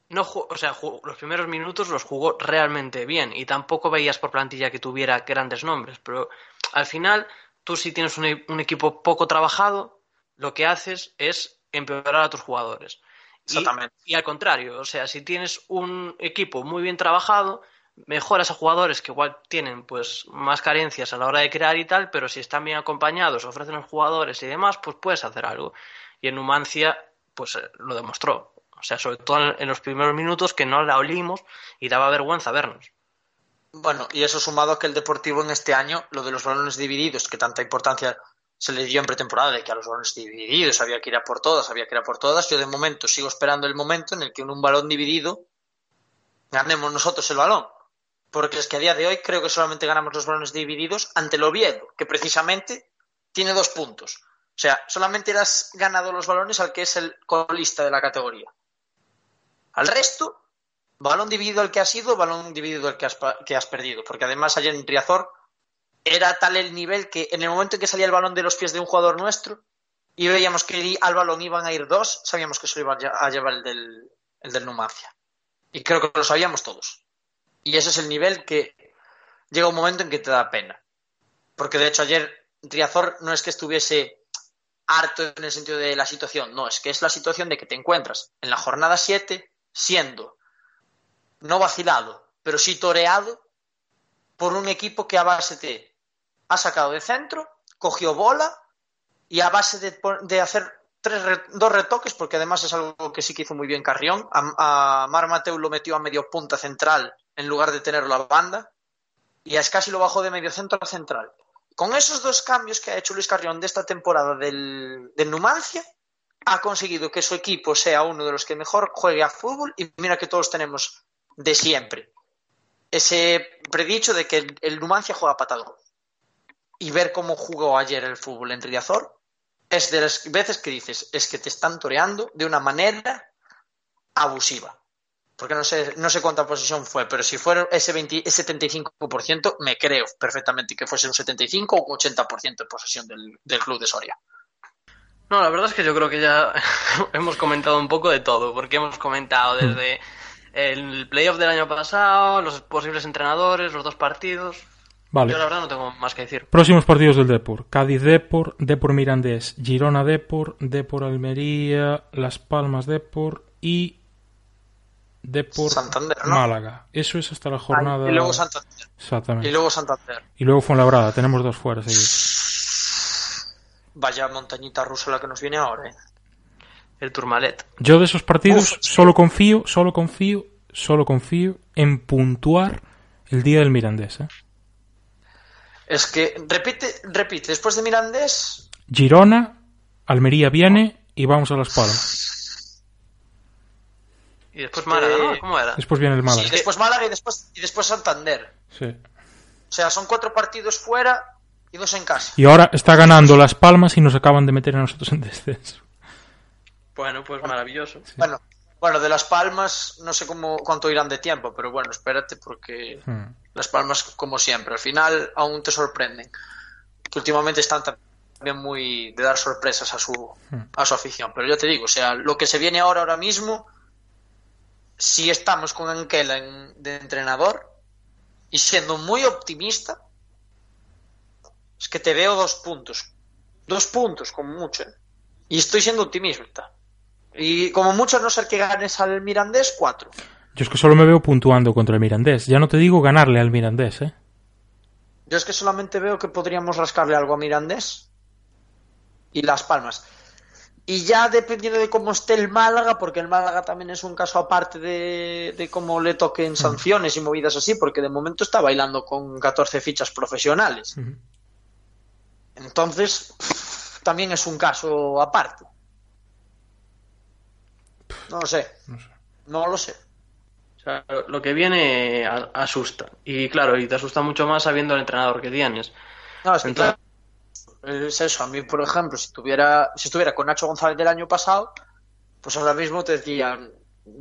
no o sea, los primeros minutos los jugó realmente bien y tampoco veías por plantilla que tuviera grandes nombres, pero al final tú si tienes un, e- un equipo poco trabajado, lo que haces es empeorar a tus jugadores. Y- Exactamente. Y, al contrario, o sea, si tienes un equipo muy bien trabajado, mejoras a jugadores que igual tienen pues más carencias a la hora de crear y tal, pero si están bien acompañados, ofrecen los jugadores y demás, pues puedes hacer algo. Y en Numancia, pues eh, lo demostró. O sea, sobre todo en- los primeros minutos que no la olimos y daba vergüenza vernos. Bueno, y eso sumado a que el Deportivo en este año, lo de los balones divididos, que tanta importancia se le dio en pretemporada, de que a los balones divididos había que ir a por todas, había que ir a por todas, yo de momento sigo esperando el momento en el que en un balón dividido ganemos nosotros el balón. Porque es que a día de hoy creo que solamente ganamos los balones divididos ante el Oviedo, que precisamente tiene dos puntos. O sea, solamente le has ganado los balones al que es el colista de la categoría. Al resto, balón dividido el que has sido, balón dividido el que has, que has perdido. Porque además ayer en Riazor era tal el nivel que en el momento en que salía el balón de los pies de un jugador nuestro y veíamos que al balón iban a ir dos, sabíamos que se iba a lle- a llevar el del, el Numancia. Y creo que lo sabíamos todos. Y ese es el nivel que llega un momento en que te da pena. Porque de hecho ayer Riazor no es que estuviese harto en el sentido de la situación, no, es que es la situación de que te encuentras en la jornada 7 siendo no vacilado, pero sí toreado por un equipo que a base de ha sacado de centro, cogió bola y a base de, de hacer tres re- dos retoques, porque además es algo que sí que hizo muy bien Carrión, a, Mar Mateu lo metió a medio punta central en lugar de tenerlo a banda y a Scassi lo bajó de medio centro a central. Con esos dos cambios que ha hecho Luis Carrión de esta temporada del Numancia, ha conseguido que su equipo sea uno de los que mejor juegue a fútbol y mira que todos tenemos de siempre ese predicho de que el, Numancia juega patadón. Y ver cómo jugó ayer el fútbol en Riazor es de las veces que dices, es que te están toreando de una manera abusiva. Porque no sé, no sé cuánta posesión fue, pero si fuera ese, 20 ese 75%, me creo perfectamente que fuese un 75 o un 80% de posesión del club de Soria. No, la verdad es que yo creo que ya hemos comentado un poco de todo, porque hemos comentado desde el playoff del año pasado, los posibles entrenadores, los dos partidos. Vale. Yo la verdad no tengo más que decir. Próximos partidos del Depor. Cádiz Depor, Depor Mirandés, Girona Depor, Depor Almería, Las Palmas Depor y Depor Santander, ¿no? Málaga. Eso es hasta la jornada. Y luego Santander. Exactamente. Y luego Santander. Y luego Fuenlabrada. Tenemos dos fuera seguidos. Vaya montañita rusa la que nos viene ahora, ¿eh? El Turmalet. Yo de esos partidos Uf. solo confío, solo confío, solo confío en puntuar el día del Mirandés. ¿eh? Es que, repite, repite, después de Mirandés, Girona, Almería viene y vamos a Las Palmas. Y después Málaga, ¿no? ¿Cómo era? Después viene el y Málaga. después Málaga y después, y después Santander. Sí. O sea, son cuatro partidos fuera y dos en casa. Y ahora está ganando Las Palmas y nos acaban de meter a nosotros en descenso. Bueno, pues maravilloso. Bueno, bueno, de Las Palmas no sé cómo cuánto irán de tiempo, pero bueno, espérate porque Hmm. Las Palmas, como siempre, al final aún te sorprenden. Que últimamente están también muy de dar sorpresas a su, a su afición. Pero yo te digo, o sea, lo que se viene ahora, ahora mismo, si estamos con Anquela en- de entrenador y siendo muy optimista, es que te veo dos puntos. Dos puntos, como mucho. ¿eh? Y estoy siendo optimista. Y como mucho, a no ser que ganes al Mirandés, cuatro. Yo es que solo me veo puntuando contra el Mirandés. Ya no te digo ganarle al Mirandés, ¿eh? Yo es que solamente veo que podríamos rascarle algo a Mirandés y Las Palmas. Y ya dependiendo de cómo esté el Málaga, porque el Málaga también es un caso aparte de, de cómo le toquen sanciones y movidas así, porque de momento está bailando con 14 fichas profesionales. Ujú. Entonces, también es un caso aparte. No lo sé. No lo sé. O sea, lo- que viene asusta. Y claro, y te asusta mucho más sabiendo el entrenador que tienes. No, es que Entonces- claro, es eso. A mí, por ejemplo, si tuviera, si estuviera con Nacho González del año pasado, pues ahora mismo te decían,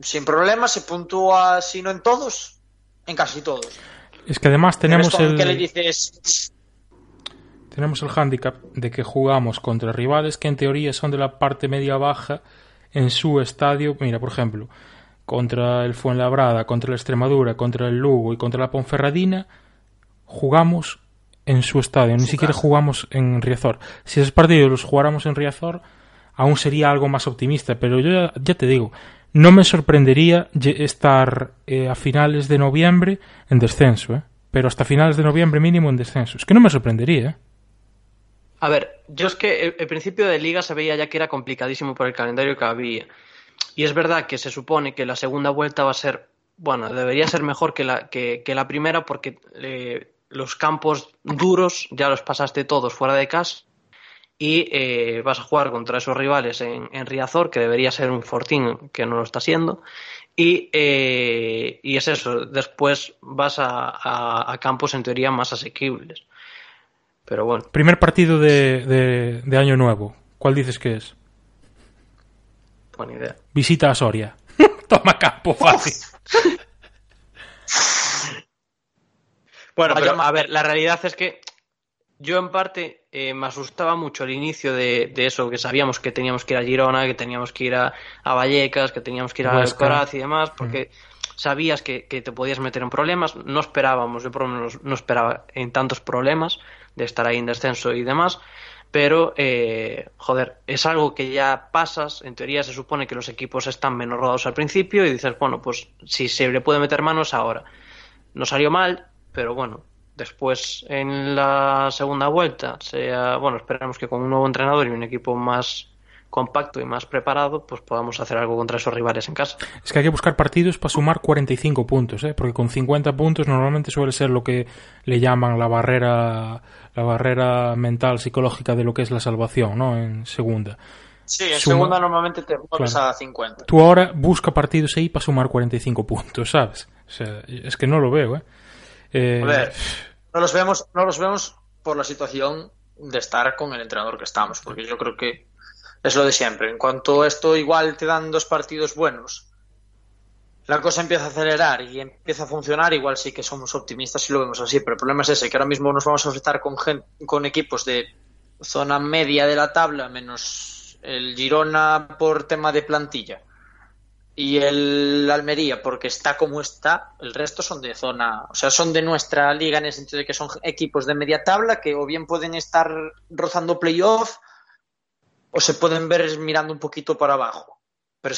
sin problema, se puntúa, si no en todos, en casi todos. Es que además tenemos esto, ¿Qué le el, dices? Tenemos el hándicap de que jugamos contra rivales que en teoría son de la parte media baja en su estadio. Mira, por ejemplo, contra el Fuenlabrada, contra el Extremadura, contra el Lugo y contra la Ponferradina, jugamos en su estadio, ni siquiera jugamos en Riazor. Si esos partidos los jugáramos en Riazor, aún sería algo más optimista, pero yo ya, ya te digo, no me sorprendería estar eh, a finales de noviembre en descenso, ¿eh? pero hasta finales de noviembre mínimo en descenso. Es que no me sorprendería, ¿eh? A ver, yo es que el, principio de liga se veía ya que era complicadísimo por el calendario que había. Y es verdad que se supone que la segunda vuelta va a ser, bueno, debería ser mejor que la, que, la primera porque eh, los campos duros ya los pasaste todos fuera de casa y eh, vas a jugar contra esos rivales en, en Riazor, que debería ser un fortín, que no lo está siendo. Y, eh, y es eso, después vas a, a- a campos en teoría más asequibles. Pero bueno. Primer partido de, de, de Año Nuevo. ¿Cuál dices que es? Buena idea. Visita a Soria. Toma campo fácil. Bueno, pero a ver, la realidad es que yo en parte eh, me asustaba mucho el inicio de, de eso, que sabíamos que teníamos que ir a Girona, que teníamos que ir a, a Vallecas, que teníamos que ir a. Alcoraz y demás, porque sabías que, que te podías meter en problemas. No esperábamos, yo por lo menos no esperaba en tantos problemas de estar ahí en descenso y demás. Pero, eh, joder, es algo que ya pasas. En teoría se supone que los equipos están menos rodados al principio y dices, bueno, pues si se le puede meter manos ahora. No salió mal, pero bueno, después en la segunda vuelta, sea, bueno, esperamos que con un nuevo entrenador y un equipo más compacto y más preparado, pues podamos hacer algo contra esos rivales en casa. Es que hay que buscar partidos para sumar 45 puntos, ¿eh? porque con 50 puntos normalmente suele ser lo que le llaman la barrera, la barrera mental psicológica de lo que es la salvación, ¿no? En segunda. Sí, en Suma- segunda normalmente te mueves Claro. a 50. Tú ahora busca partidos ahí para sumar 45 puntos, ¿sabes? O sea, es que no lo veo, ¿eh? Eh, A ver, no los vemos, no los vemos por la situación de estar con el entrenador que estamos, porque yo creo que es lo de siempre. En cuanto esto igual te dan dos partidos buenos, la cosa empieza a acelerar y empieza a funcionar, igual sí que somos optimistas y lo vemos así, pero el problema es ese, que ahora mismo nos vamos a enfrentar con, gen- con equipos de zona media de la tabla, menos el Girona por tema de plantilla y el Almería porque está como está, el resto son de zona, o sea, son de nuestra liga en el sentido de que son equipos de media tabla que o bien pueden estar rozando playoff o se pueden ver mirando un poquito para abajo. Pero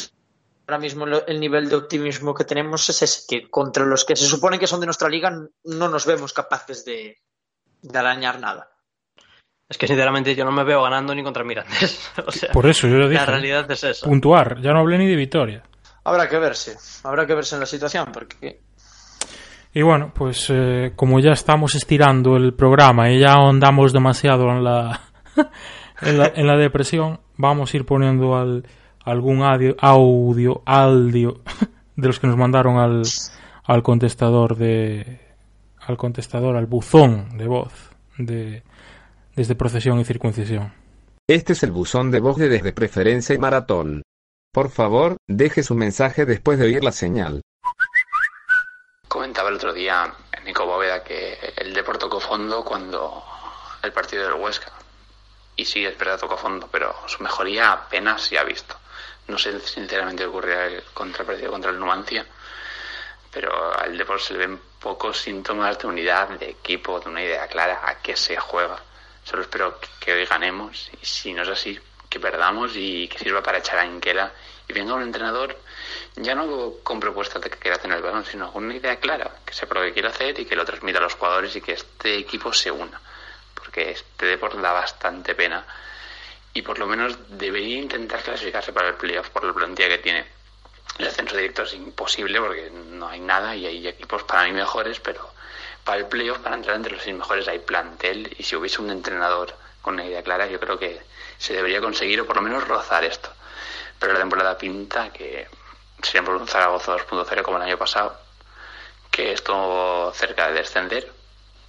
ahora mismo el nivel de optimismo que tenemos es ese, que contra los que se supone que son de nuestra liga no nos vemos capaces de, de arañar nada. Es que sinceramente yo no me veo ganando ni contra Mirandés. o sea, por eso yo lo dije. la realidad es esa. Puntuar, ya no hablé ni de victoria. Habrá que verse, habrá que verse en la situación porque Y bueno, pues eh, como ya estamos estirando el programa y ya ahondamos demasiado en la, en la, en la depresión, vamos a ir poniendo al, algún audio, audio, audio de los que nos mandaron al, al contestador de al contestador, al buzón de voz de desde procesión y circuncisión. Este es el buzón de voz de Desde Preferencia y Maratón. Por favor, deje su mensaje después de oír la señal. Comentaba el otro día Nico Bóveda que el Depor tocó fondo cuando el partido del Huesca. Y sí, es verdad, tocó fondo, pero su mejoría apenas se ha visto. No sé sinceramente qué ocurrirá el- contra el partido contra el Numancia, pero al Depor se le ven pocos síntomas de unidad, de equipo, de una idea clara a qué se juega. Solo espero que hoy ganemos y si no es así, que perdamos y que sirva para echar a Inquela y venga un entrenador ya no con propuestas de que quiera tener el balón, sino con una idea clara, que sepa lo que quiere hacer y que lo transmita a los jugadores y que este equipo se una. Este deporte da bastante pena y por lo menos debería intentar clasificarse para el playoff por la plantilla que tiene. El ascenso directo es imposible porque no hay nada y hay equipos para mí mejores, pero para el playoff, para entrar entre los seis mejores, hay plantel y si hubiese un entrenador con una idea clara, yo creo que se debería conseguir o por lo menos rozar esto. Pero la temporada pinta que sería por un Zaragoza 2.0 como el año pasado, que estuvo cerca de descender.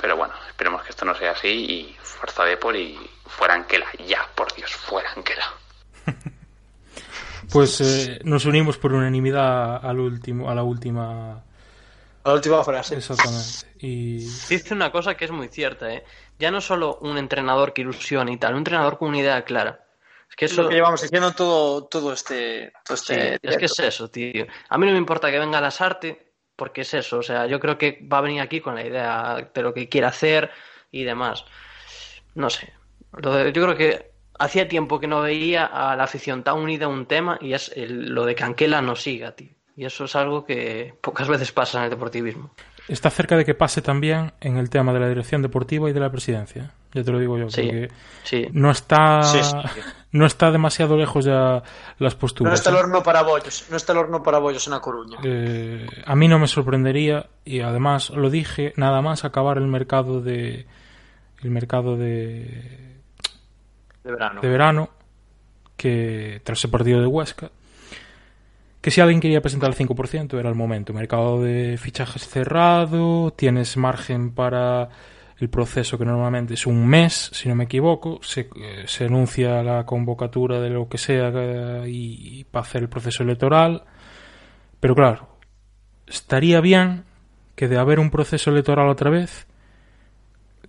Pero bueno, esperemos que esto no sea así y fuerza de por y fuera Anquela. Ya, por Dios, fuera Anquela. Pues eh, nos unimos por unanimidad al último, a la última. la última frase. Exactamente. Y Dice una cosa que es muy cierta, ¿eh? Ya no solo un entrenador que ilusiona y tal, un entrenador con una idea clara. Es que Es eso... lo que llevamos diciendo todo, todo este, todo Sí, este es que es eso, tío. A mí no me importa que venga las arte, porque es eso. O sea, yo creo que va a venir aquí con la idea de lo que quiere hacer y demás. No sé. Yo creo que hacía tiempo que no veía a la afición tan unida a un tema y es el- lo de que Anquela no siga, tío. Y eso es algo que pocas veces pasa en el deportivismo. Está cerca de que pase también en el tema de la dirección deportiva y de la presidencia. Ya te lo digo yo, Sí. porque Sí. no está, Sí, sí. no está demasiado lejos ya las No posturas. está el ¿eh? horno para bollos, no está el horno para bollos en La Coruña. Eh, a mí no me sorprendería y además lo dije nada más acabar el mercado de el mercado de, De verano. de verano que tras el partido de Huesca que si alguien quería presentar el 5% era el momento mercado de fichajes cerrado tienes margen para el proceso que normalmente es un mes si no me equivoco se, eh, se anuncia la convocatura de lo que sea eh, y, para hacer el proceso electoral pero claro estaría bien que de haber un proceso electoral otra vez,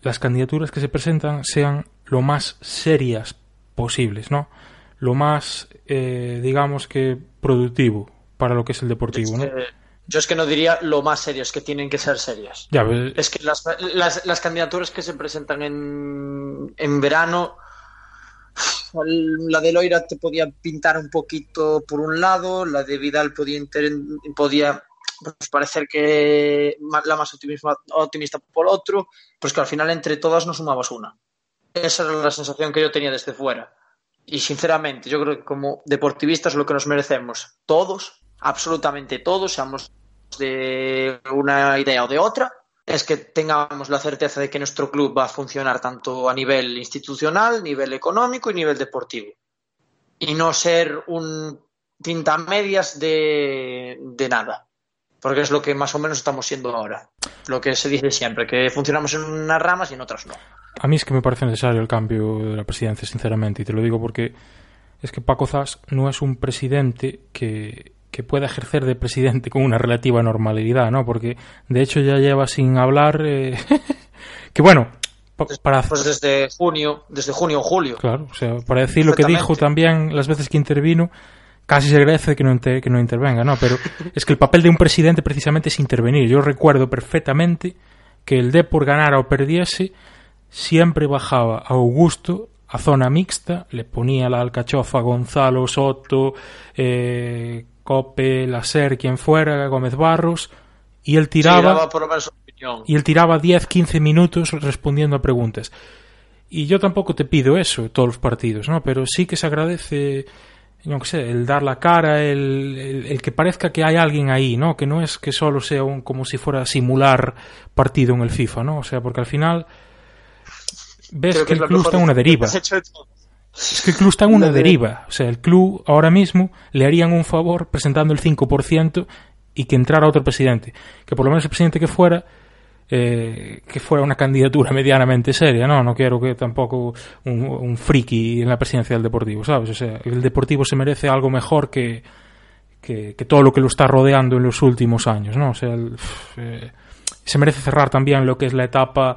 las candidaturas que se presentan sean lo más serias posibles, ¿no? Lo más, eh, digamos que, productivo para lo que es el deportivo, ¿no? Yo es que no diría lo más serio, es que tienen que ser serias. Ya, eh, Es que las, las, las candidaturas que se presentan en, en verano, la de Loira te podía pintar un poquito por un lado, la de Vidal podía, inter- podía pues, parecer que la más optimista, optimista por otro, pues que al final entre todas no sumabas una. Esa era la sensación que yo tenía desde fuera. Y sinceramente, yo creo que como deportivistas lo que nos merecemos, todos, absolutamente todos, seamos de una idea o de otra, es que tengamos la certeza de que nuestro club va a funcionar tanto a nivel institucional, nivel económico y nivel deportivo. Y no ser un tinta medias de, de nada. Porque es lo que más o menos estamos siendo ahora. Lo que se dice siempre, que funcionamos en unas ramas y en otras no. a mí es que me parece necesario el cambio de la presidencia, sinceramente, y te lo digo porque es que Paco Zas no es un presidente que, que pueda ejercer de presidente con una relativa normalidad, ¿no? Porque de hecho ya lleva sin hablar, eh, que bueno, pa- para Pues desde junio, desde junio o julio. Claro, o sea, para decir lo que dijo también las veces que intervino, casi se agradece que no, inter- que no intervenga, ¿no? Pero es que el papel de un presidente precisamente es intervenir. Yo recuerdo perfectamente que el Depor ganara o perdiese, siempre bajaba a Augusto a zona mixta, le ponía la alcachofa a Gonzalo, Soto, eh, Cope, Laser, quien fuera, Gómez Barros, y él Sí, tiraba opinión. y él tiraba 10, 15 minutos respondiendo a preguntas. Y yo tampoco te pido eso todos los partidos, ¿no? Pero sí que se agradece, no sé, el dar la cara, el, el- el que parezca que hay alguien ahí, ¿no? Que no es que solo sea un, como si fuera simular partido en el FIFA, ¿no? O sea, porque al final ves Creo que, el club está en una deriva. has hecho de todo. Es que el club está en una deriva. O sea, el club ahora mismo le harían un favor presentando el 5% y que entrara otro presidente. Que por lo menos el presidente que fuera, eh, que fuera una candidatura medianamente seria, ¿no? No quiero que tampoco un, un friki en la presidencia del Deportivo, ¿sabes? O sea, el Deportivo se merece algo mejor que, que, que todo lo que lo está rodeando en los últimos años, ¿no? O sea, el- eh, se merece cerrar también lo que es la etapa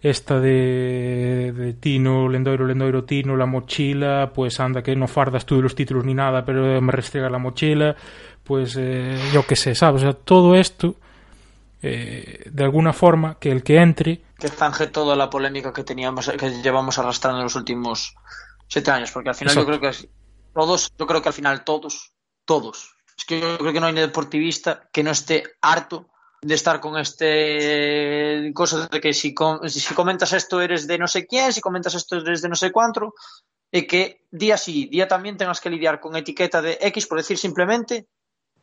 esta de, de Tino, Lendoiro, Lendoiro, Tino, la mochila, pues anda que no fardas tú de los títulos ni nada, pero me restriega la mochila, pues eh, yo qué sé, ¿sabes? O sea, todo esto, eh, de alguna forma, que el que entre, que zanje toda la polémica que teníamos que llevamos arrastrando en los últimos siete años porque al final Exacto. yo creo que todos yo creo que al final todos todos es que yo creo que no hay deportivista que no esté harto de estar con este cosas de que si, com- si comentas esto eres de no sé quién si comentas esto eres de no sé cuánto y que día sí día también tengas que lidiar con etiqueta de X por decir simplemente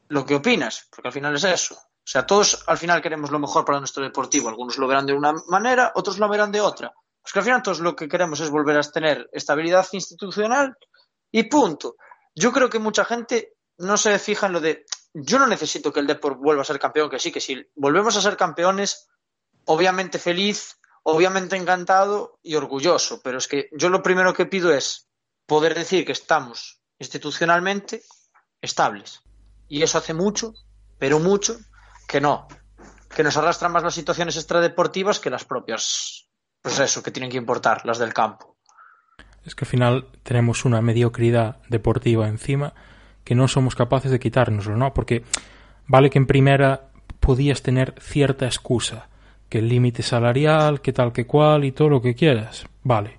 lo que opinas, porque al final es eso. O sea, todos al final queremos lo mejor para nuestro deportivo. Algunos lo verán de una manera, otros lo verán de otra. Pues que al final todos lo que queremos es volver a tener estabilidad institucional y punto. Yo creo que mucha gente no se fija en lo de yo no necesito que el Depor vuelva a ser campeón, que sí, que si volvemos a ser campeones, obviamente feliz, obviamente encantado y orgulloso, pero es que yo lo primero que pido es poder decir que estamos institucionalmente estables. Y eso hace mucho, pero mucho, que no. Que nos arrastran más las situaciones extradeportivas que las propias, pues eso, que tienen que importar, las del campo. Es que al final tenemos una mediocridad deportiva encima que no somos capaces de quitárnoslo, ¿no? Porque vale que en primera podías tener cierta excusa, que el límite salarial, que tal que cual y todo lo que quieras. Vale.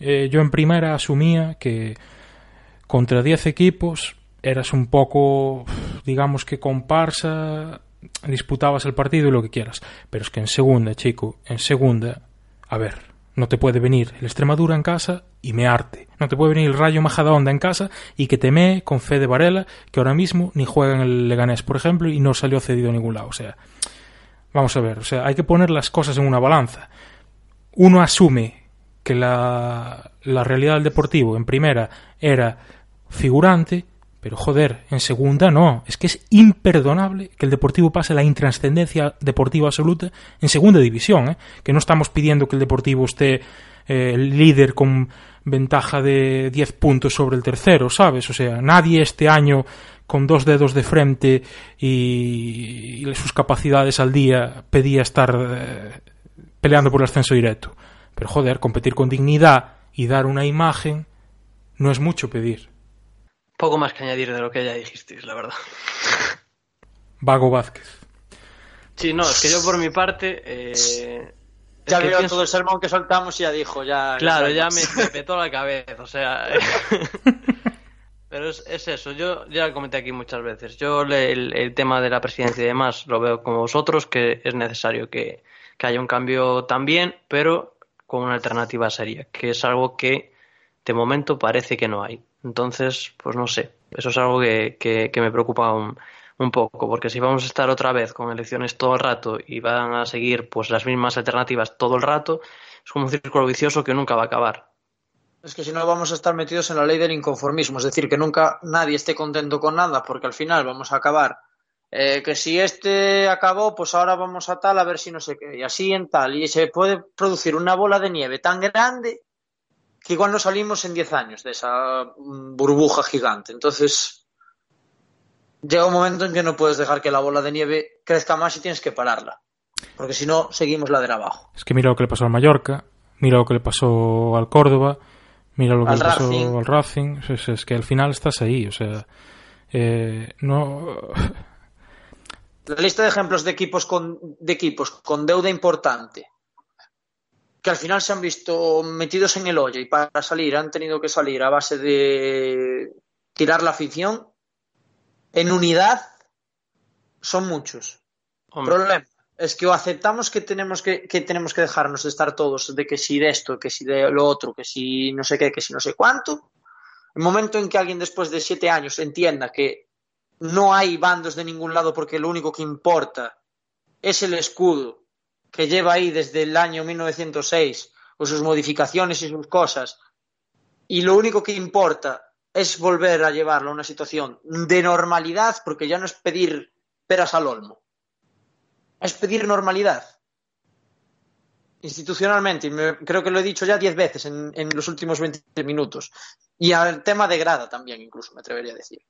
Eh, yo en primera asumía que contra 10 equipos eras un poco, digamos que comparsa, disputabas el partido y lo que quieras. Pero es que en segunda, chico, en segunda, a ver, no te puede venir el Extremadura en casa y mearte. No te puede venir el Rayo Majadahonda en casa y que te mee con fe de Varela, que ahora mismo ni juega en el Leganés, por ejemplo, y no salió cedido a ningún lado. O sea, vamos a ver, o sea, hay que poner las cosas en una balanza. Uno asume que la, la realidad del deportivo en primera era figurante, pero joder, en segunda no. Es que es imperdonable que el Deportivo pase la intranscendencia deportiva absoluta en segunda división. ¿eh? Que no estamos pidiendo que el Deportivo esté eh, líder con ventaja de 10 puntos sobre el tercero, ¿sabes? O sea, nadie este año con dos dedos de frente y, sus capacidades al día pedía estar eh, peleando por el ascenso directo. Pero joder, competir con dignidad y dar una imagen no es mucho pedir. Poco más que añadir de lo que ya dijisteis, la verdad. Vago Vázquez. Sí, no, es que yo por mi parte. Eh, Ya vio pienso- todo el sermón que soltamos y ya dijo, ya. Claro, ya me, me petó la cabeza, o sea. Pero es, es eso, yo ya lo comenté aquí muchas veces. Yo le- el, el tema de la presidencia y demás lo veo como vosotros, que es necesario que, que haya un cambio también, pero con una alternativa seria, que es algo que de momento parece que no hay. Entonces, pues no sé, eso es algo que, que, que me preocupa un, un poco, porque si vamos a estar otra vez con elecciones todo el rato y van a seguir pues las mismas alternativas todo el rato, es como un círculo vicioso que nunca va a acabar. Es que si no vamos a estar metidos en la ley del inconformismo, es decir, que nunca nadie esté contento con nada, porque al final vamos a acabar. eh, que si este acabó, pues ahora vamos a tal, a ver si no sé qué, y así en tal, y se puede producir una bola de nieve tan grande que igual no salimos en 10 años de esa mm, burbuja gigante. Entonces, llega un momento en que no puedes dejar que la bola de nieve crezca más y tienes que pararla, porque si no, seguimos ladera abajo. Es que mira lo que le pasó al Mallorca, mira lo que le pasó al Córdoba, mira lo que Al le pasó Racing. al Racing. Es, es que al final estás ahí, o sea, eh, no. La lista de ejemplos de equipos con, de equipos con deuda importante que al final se han visto metidos en el hoyo y para salir han tenido que salir a base de tirar la afición en unidad son muchos. El Hombre, problema es que o aceptamos que tenemos que, que tenemos que dejarnos de estar todos de que si de esto, que si de lo otro, que si no sé qué, que si no sé cuánto. El momento en que alguien después de siete años entienda que no hay bandos de ningún lado porque lo único que importa es el escudo que lleva ahí desde el año 1906 con sus modificaciones y sus cosas y lo único que importa es volver a llevarlo a una situación de normalidad porque ya no es pedir peras al olmo. Es pedir normalidad. Institucionalmente me- creo que lo he dicho ya diez veces en, en los últimos 20 minutos y al tema de grada también incluso me atrevería a decir.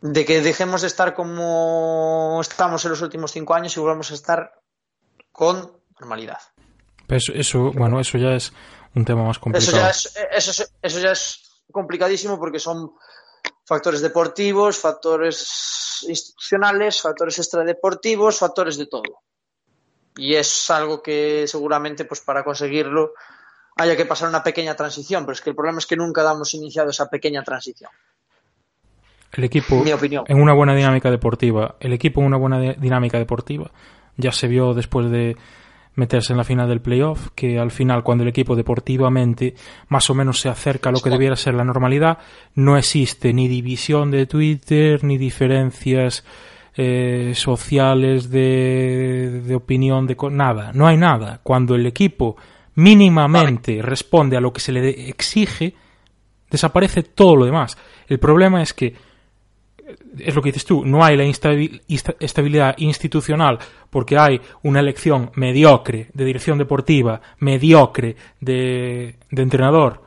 De que dejemos de estar como estamos en los últimos cinco años y volvamos a estar con normalidad. Eso, eso, bueno, eso ya es un tema más Eso complicado. ya es, eso, es- eso ya es complicadísimo porque son factores deportivos, factores institucionales, factores extradeportivos, factores de todo. Y es algo que seguramente pues para conseguirlo haya que pasar una pequeña transición, pero es que el problema es que nunca damos iniciado esa pequeña transición. El equipo, Mi opinión. en una buena dinámica deportiva, el equipo en una buena de- dinámica deportiva, ya se vio después de meterse en la final del playoff, que al final cuando el equipo deportivamente más o menos se acerca a lo que debiera ser la normalidad, no existe ni división de Twitter, ni diferencias eh, sociales de, de opinión, de nada, no hay nada. Cuando el equipo mínimamente responde a lo que se le exige, desaparece todo lo demás. El problema es que es lo que dices tú, no hay la estabilidad institucional porque hay una elección mediocre de dirección deportiva, mediocre de, de entrenador.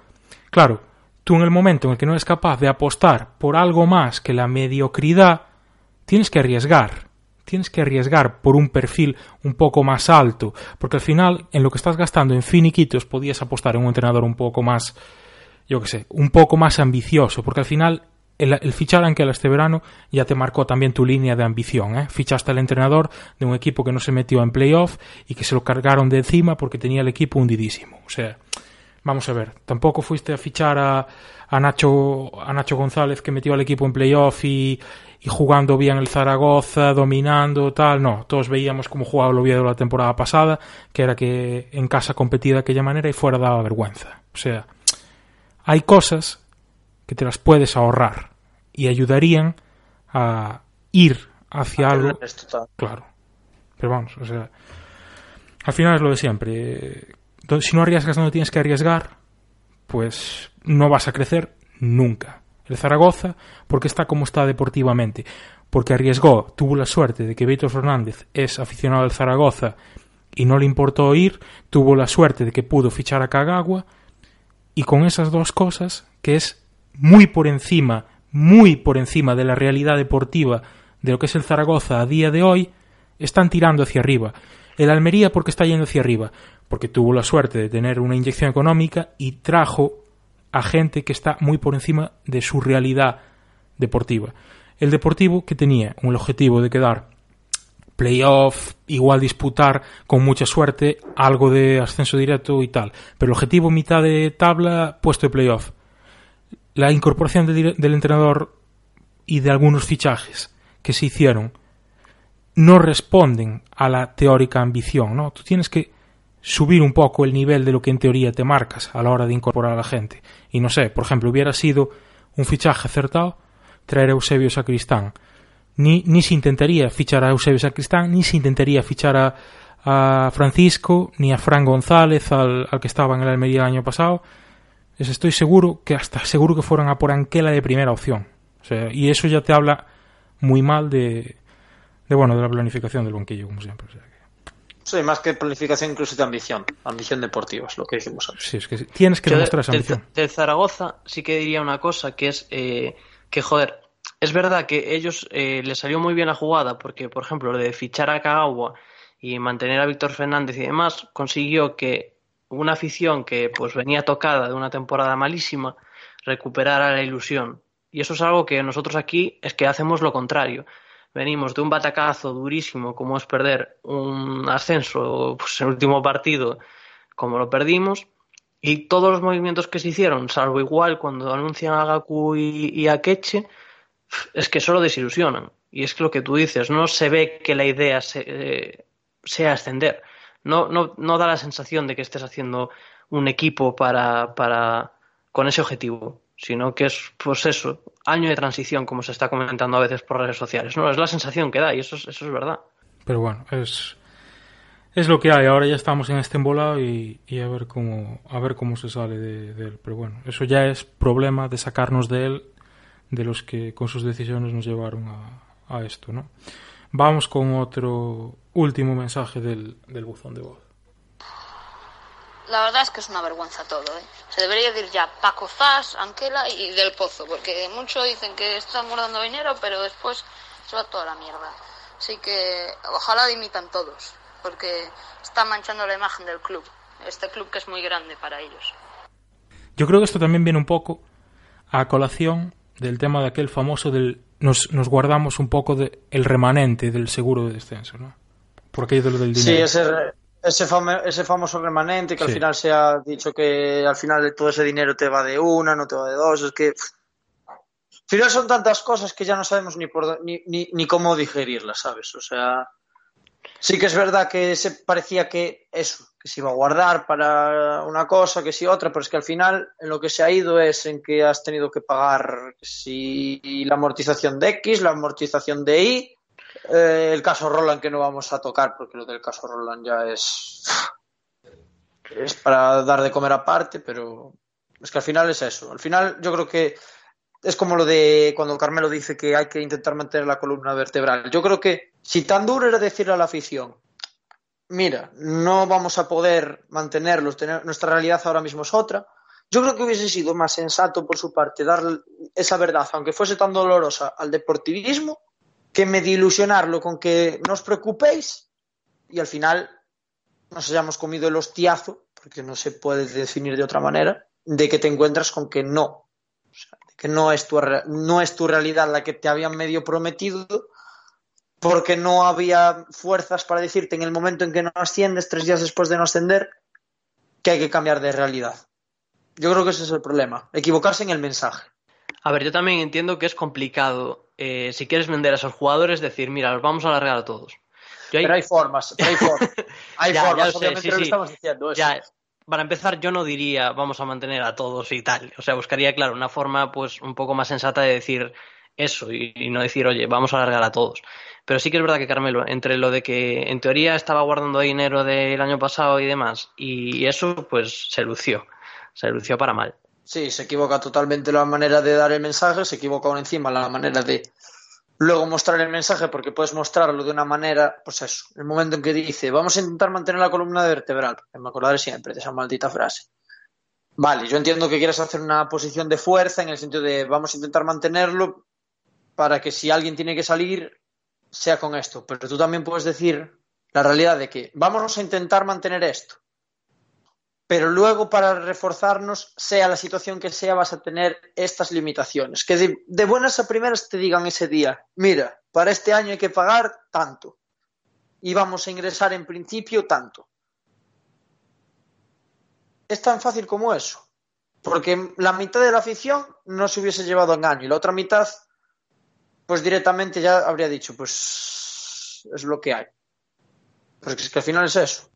Claro, tú en el momento en el que no eres capaz de apostar por algo más que la mediocridad, tienes que arriesgar. Tienes que arriesgar por un perfil un poco más alto, porque al final en lo que estás gastando en finiquitos podías apostar en un entrenador un poco más yo qué sé, un poco más ambicioso, porque al final el, el fichar a Anquela este verano ya te marcó también tu línea de ambición. ¿eh? Fichaste al entrenador de un equipo que no se metió en playoff y que se lo cargaron de encima porque tenía el equipo hundidísimo. O sea, vamos a ver, tampoco fuiste a fichar a, a Nacho, a Nacho González que metió al equipo en playoff y, y jugando bien el Zaragoza, dominando, tal. No, todos veíamos cómo jugaba el Oviedo la temporada pasada, que era que en casa competía de aquella manera y fuera daba vergüenza. O sea, hay cosas que te las puedes ahorrar y ayudarían a ir hacia algo. Claro. Pero vamos, o sea, al final es lo de siempre. Si no arriesgas donde tienes que arriesgar, pues no vas a crecer nunca. El Zaragoza, porque está como está deportivamente, porque arriesgó, tuvo la suerte de que Víctor Fernández es aficionado al Zaragoza y no le importó ir, tuvo la suerte de que pudo fichar a Kagawa, y con esas dos cosas, que es muy por encima, muy por encima de la realidad deportiva de lo que es el Zaragoza a día de hoy, están tirando hacia arriba. El Almería porque está yendo hacia arriba, porque tuvo la suerte de tener una inyección económica y trajo a gente que está muy por encima de su realidad deportiva. El Deportivo que tenía un objetivo de quedar playoff, igual disputar con mucha suerte algo de ascenso directo y tal. Pero el objetivo mitad de tabla, puesto de playoff. La incorporación del, entrenador y de algunos fichajes que se hicieron no responden a la teórica ambición, ¿no? Tú tienes que subir un poco el nivel de lo que en teoría te marcas a la hora de incorporar a la gente. Y no sé, por ejemplo, hubiera sido un fichaje acertado traer a Eusebio Sacristán. Ni, ni se intentaría fichar a Eusebio Sacristán, ni se intentaría fichar a, a Francisco, ni a Fran González, al, al que estaba en el Almería el año pasado. Es- estoy seguro que hasta seguro que fueran a por Anquela de primera opción. O sea, y eso ya te habla muy mal de, de bueno, de la planificación del banquillo, como siempre. O sea, que- Sí, más que planificación, incluso de ambición. Ambición deportiva, es lo que dijimos antes. sí, es que tienes que Yo de- demostrar esa del, ambición. del Zaragoza sí que diría una cosa, que es eh, que, joder, es verdad que ellos eh, les salió muy bien la jugada, porque, por ejemplo, lo de fichar a Kagawa y mantener a Víctor Fernández y demás, consiguió que una afición que pues venía tocada de una temporada malísima recuperara la ilusión. Y eso es algo que nosotros aquí es que hacemos lo contrario. Venimos de un batacazo durísimo como es perder un ascenso pues, en el último partido como lo perdimos y todos los movimientos que se hicieron, salvo igual cuando anuncian a Gaku y, a Keche, es que solo desilusionan. Y es que lo que tú dices, no se ve que la idea se- eh, sea ascender. No, no, no da la sensación de que estés haciendo un equipo para, para con ese objetivo, sino que es, pues eso, año de transición, como se está comentando a veces por redes sociales. No, es la sensación que da y eso es, eso es verdad. Pero bueno, es, es lo que hay. Ahora ya estamos en este embolado y, y a ver cómo a ver cómo se sale de, de él. Pero bueno, eso ya es problema de sacarnos de él, de los que con sus decisiones nos llevaron a, a esto, ¿no? Vamos con otro último mensaje del, del buzón de voz. La verdad es que es una vergüenza todo, ¿eh? Se debería decir ya Paco Zas, Anquela y Del Pozo, porque muchos dicen que estamos dando dinero, pero después se va toda la mierda. Así que ojalá dimitan todos, porque están manchando la imagen del club, este club que es muy grande para ellos. Yo creo que esto también viene un poco a colación del tema de aquel famoso del nos, nos guardamos un poco de el remanente del seguro de descenso, ¿no? Por aquello de lo del dinero. Sí, ese, ese, ese famoso remanente que Sí. al final se ha dicho que al final de todo ese dinero te va de una, no te va de dos. Es que. Al final son tantas cosas que ya no sabemos ni, por, ni, ni, ni cómo digerirlas, ¿sabes? O sea. Sí que es verdad que se parecía que eso, que se iba a guardar para una cosa, que sí otra, pero es que al final en lo que se ha ido es en que has tenido que pagar si la amortización de X, la amortización de Y, eh, el caso Roland que no vamos a tocar porque lo del caso Roland ya es es para dar de comer aparte, pero es que al final es eso. Al final yo creo que es como lo de cuando Carmelo dice que hay que intentar mantener la columna vertebral. Yo creo que si tan duro era decirle a la afición, mira, no vamos a poder mantenerlos, tener, nuestra realidad ahora mismo es otra. Yo creo que hubiese sido más sensato por su parte dar esa verdad, aunque fuese tan dolorosa, al deportivismo, que medio ilusionarlo con que no os preocupéis y al final nos hayamos comido el hostiazo, porque no se puede definir de otra manera, de que te encuentras con que no. Que no es, tu, no es tu realidad la que te habían medio prometido, porque no había fuerzas para decirte en el momento en que no asciendes, tres días después de no ascender, que hay que cambiar de realidad. Yo creo que ese es el problema, equivocarse en el mensaje. A ver, yo también entiendo que es complicado, eh, si quieres vender a esos jugadores, decir, mira, los vamos a alargar a todos. Pero hay formas, pero hay formas. Hay ya, formas, ya sé, obviamente sí, lo sí. estamos diciendo. Eso. Ya, para empezar, yo no diría vamos a mantener a todos y tal. O sea, buscaría, claro, una forma pues un poco más sensata de decir eso y, y, no decir, oye, vamos a alargar a todos. Pero sí que es verdad que Carmelo, entre lo de que en teoría estaba guardando dinero del año pasado y demás, y eso pues se lució, se lució para mal. Sí, se equivoca totalmente la manera de dar el mensaje, se equivoca aún encima la manera de luego mostrar el mensaje, porque puedes mostrarlo de una manera, pues eso, el momento en que dice, vamos a intentar mantener la columna vertebral, me acordaré siempre de esa maldita frase. Vale, yo entiendo que quieres hacer una posición de fuerza en el sentido de vamos a intentar mantenerlo para que si alguien tiene que salir, sea con esto. Pero tú también puedes decir la realidad de que vamos a intentar mantener esto. Pero luego para reforzarnos, sea la situación que sea, vas a tener estas limitaciones. Que de, buenas a primeras te digan ese día, mira, para este año hay que pagar tanto. Y vamos a ingresar en principio tanto. Es tan fácil como eso. Porque la mitad de la afición no se hubiese llevado engaño y la otra mitad, pues directamente ya habría dicho, pues es lo que hay. Porque es que al final es eso.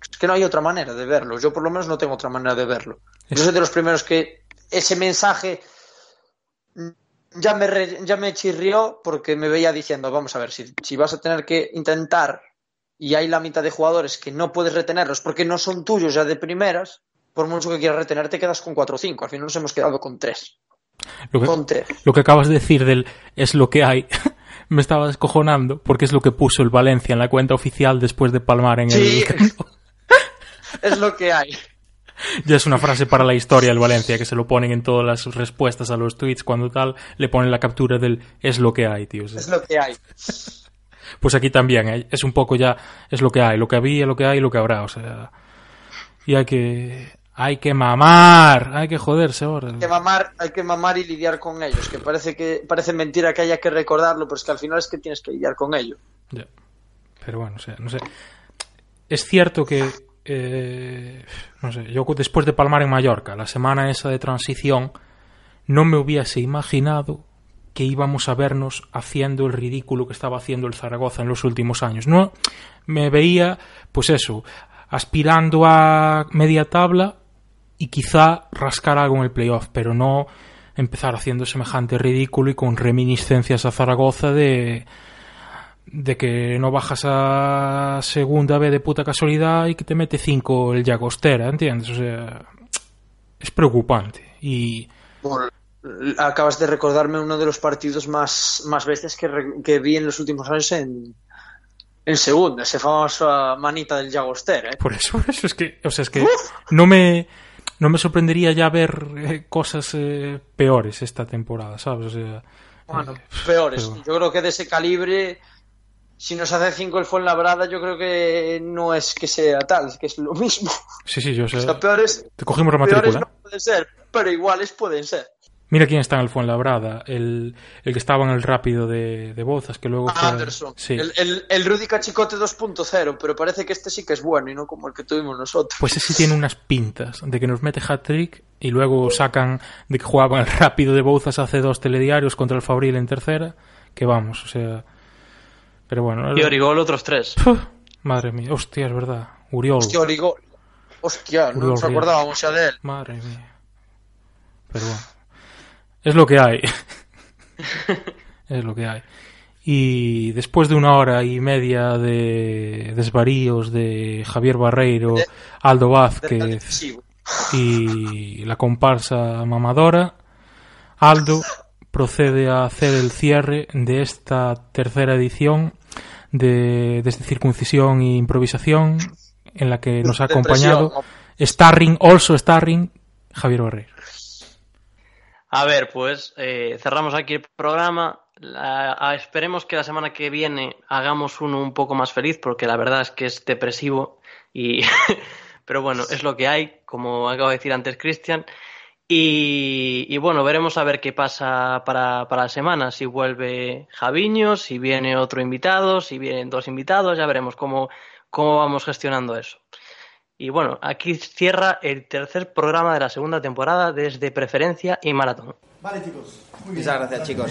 Es que no hay otra manera de verlo. Yo por lo menos no tengo otra manera de verlo. Yo soy de los primeros que ese mensaje ya me, re, ya me chirrió porque me veía diciendo, vamos a ver, si, si vas a tener que intentar y hay la mitad de jugadores que no puedes retenerlos porque no son tuyos ya de primeras, por mucho que quieras retener, te quedas con 4 o 5. Al final nos hemos quedado con 3. Lo que, con 3. lo que acabas de decir del es lo que hay, me estaba descojonando porque es lo que puso el Valencia en la cuenta oficial después de palmar en sí, el. Es lo que hay. Ya es una frase para la historia el Valencia, que se lo ponen en todas las respuestas a los tweets cuando tal, le ponen la captura del es lo que hay, tío. O sea, Es lo que hay. Pues aquí también, ¿eh? es un poco ya, es lo que hay, lo que había, lo que hay, lo que habrá, o sea. Y hay que, hay que mamar, hay que joderse ahora. Hay que mamar, hay que mamar y lidiar con ellos, que parece que parece mentira que haya que recordarlo, pero es que al final es que tienes que lidiar con ello. Ya. Pero bueno, o sea, no sé. Es cierto que eh, no sé, yo después de palmar en Mallorca, la semana esa de transición, no me hubiese imaginado que íbamos a vernos haciendo el ridículo que estaba haciendo el Zaragoza en los últimos años. No me veía, pues eso, aspirando a media tabla y quizá rascar algo en el playoff, pero no empezar haciendo semejante ridículo y con reminiscencias a Zaragoza de de que no bajas a segunda B de puta casualidad y que te mete 5 el Llagostera, ¿entiendes? O sea, es preocupante. Y. Bueno, acabas de recordarme uno de los partidos más, más bestias que, que vi en los últimos años en, en segunda, ese famoso manita del Llagostera. ¿eh? Por eso, por eso es que, o sea, es que no me, no me sorprendería ya ver eh, cosas eh, peores esta temporada, ¿sabes? O sea, bueno, peores. Bueno. Yo creo que de ese calibre si nos hace 5 el Fuenlabrada, yo creo que no es que sea tal, es que es lo mismo. Sí, sí, yo sé. O sea, peores, Te cogimos la matrícula. peores no pueden ser, pero iguales pueden ser. Mira quién está en el Fuenlabrada, el, el que estaba en el rápido de, de Bozas, que luego fue... Anderson, sí. el, el, el Rudy Cachicote 2.0, pero parece que este sí que es bueno y no como el que tuvimos nosotros. Pues ese tiene unas pintas de que nos mete hat-trick y luego sacan de que jugaban el rápido de Bouzas hace dos telediarios contra el Fabril en tercera, que vamos, o sea... Pero bueno. Y Origol otros tres. Puf, madre mía, hostia, es verdad. Uriol. Hostia, Origol. Hostia, no nos acordábamos ya de él. Madre mía. Pero bueno. Es lo que hay. es lo que hay. Y después de una hora y media de desvaríos de Javier Barreiro, De- Aldo Vázquez y la comparsa mamadora, Aldo procede a hacer el cierre de esta tercera edición de desde circuncisión e improvisación en la que nos ha acompañado starring also starring Javier Barreiro. A ver, pues eh, cerramos aquí el programa. La- a- esperemos que la semana que viene hagamos uno un poco más feliz, porque la verdad es que es depresivo y pero bueno, es lo que hay, como acabo de decir antes Cristian. Y, y bueno, veremos a ver qué pasa para, para la semana, si vuelve Javiño, si viene otro invitado, si vienen dos invitados, ya veremos cómo, cómo vamos gestionando eso. Y bueno, aquí cierra el tercer programa de la segunda temporada desde Preferencia y Maratón. Vale, chicos. Muy bien. Muchas gracias, chicos.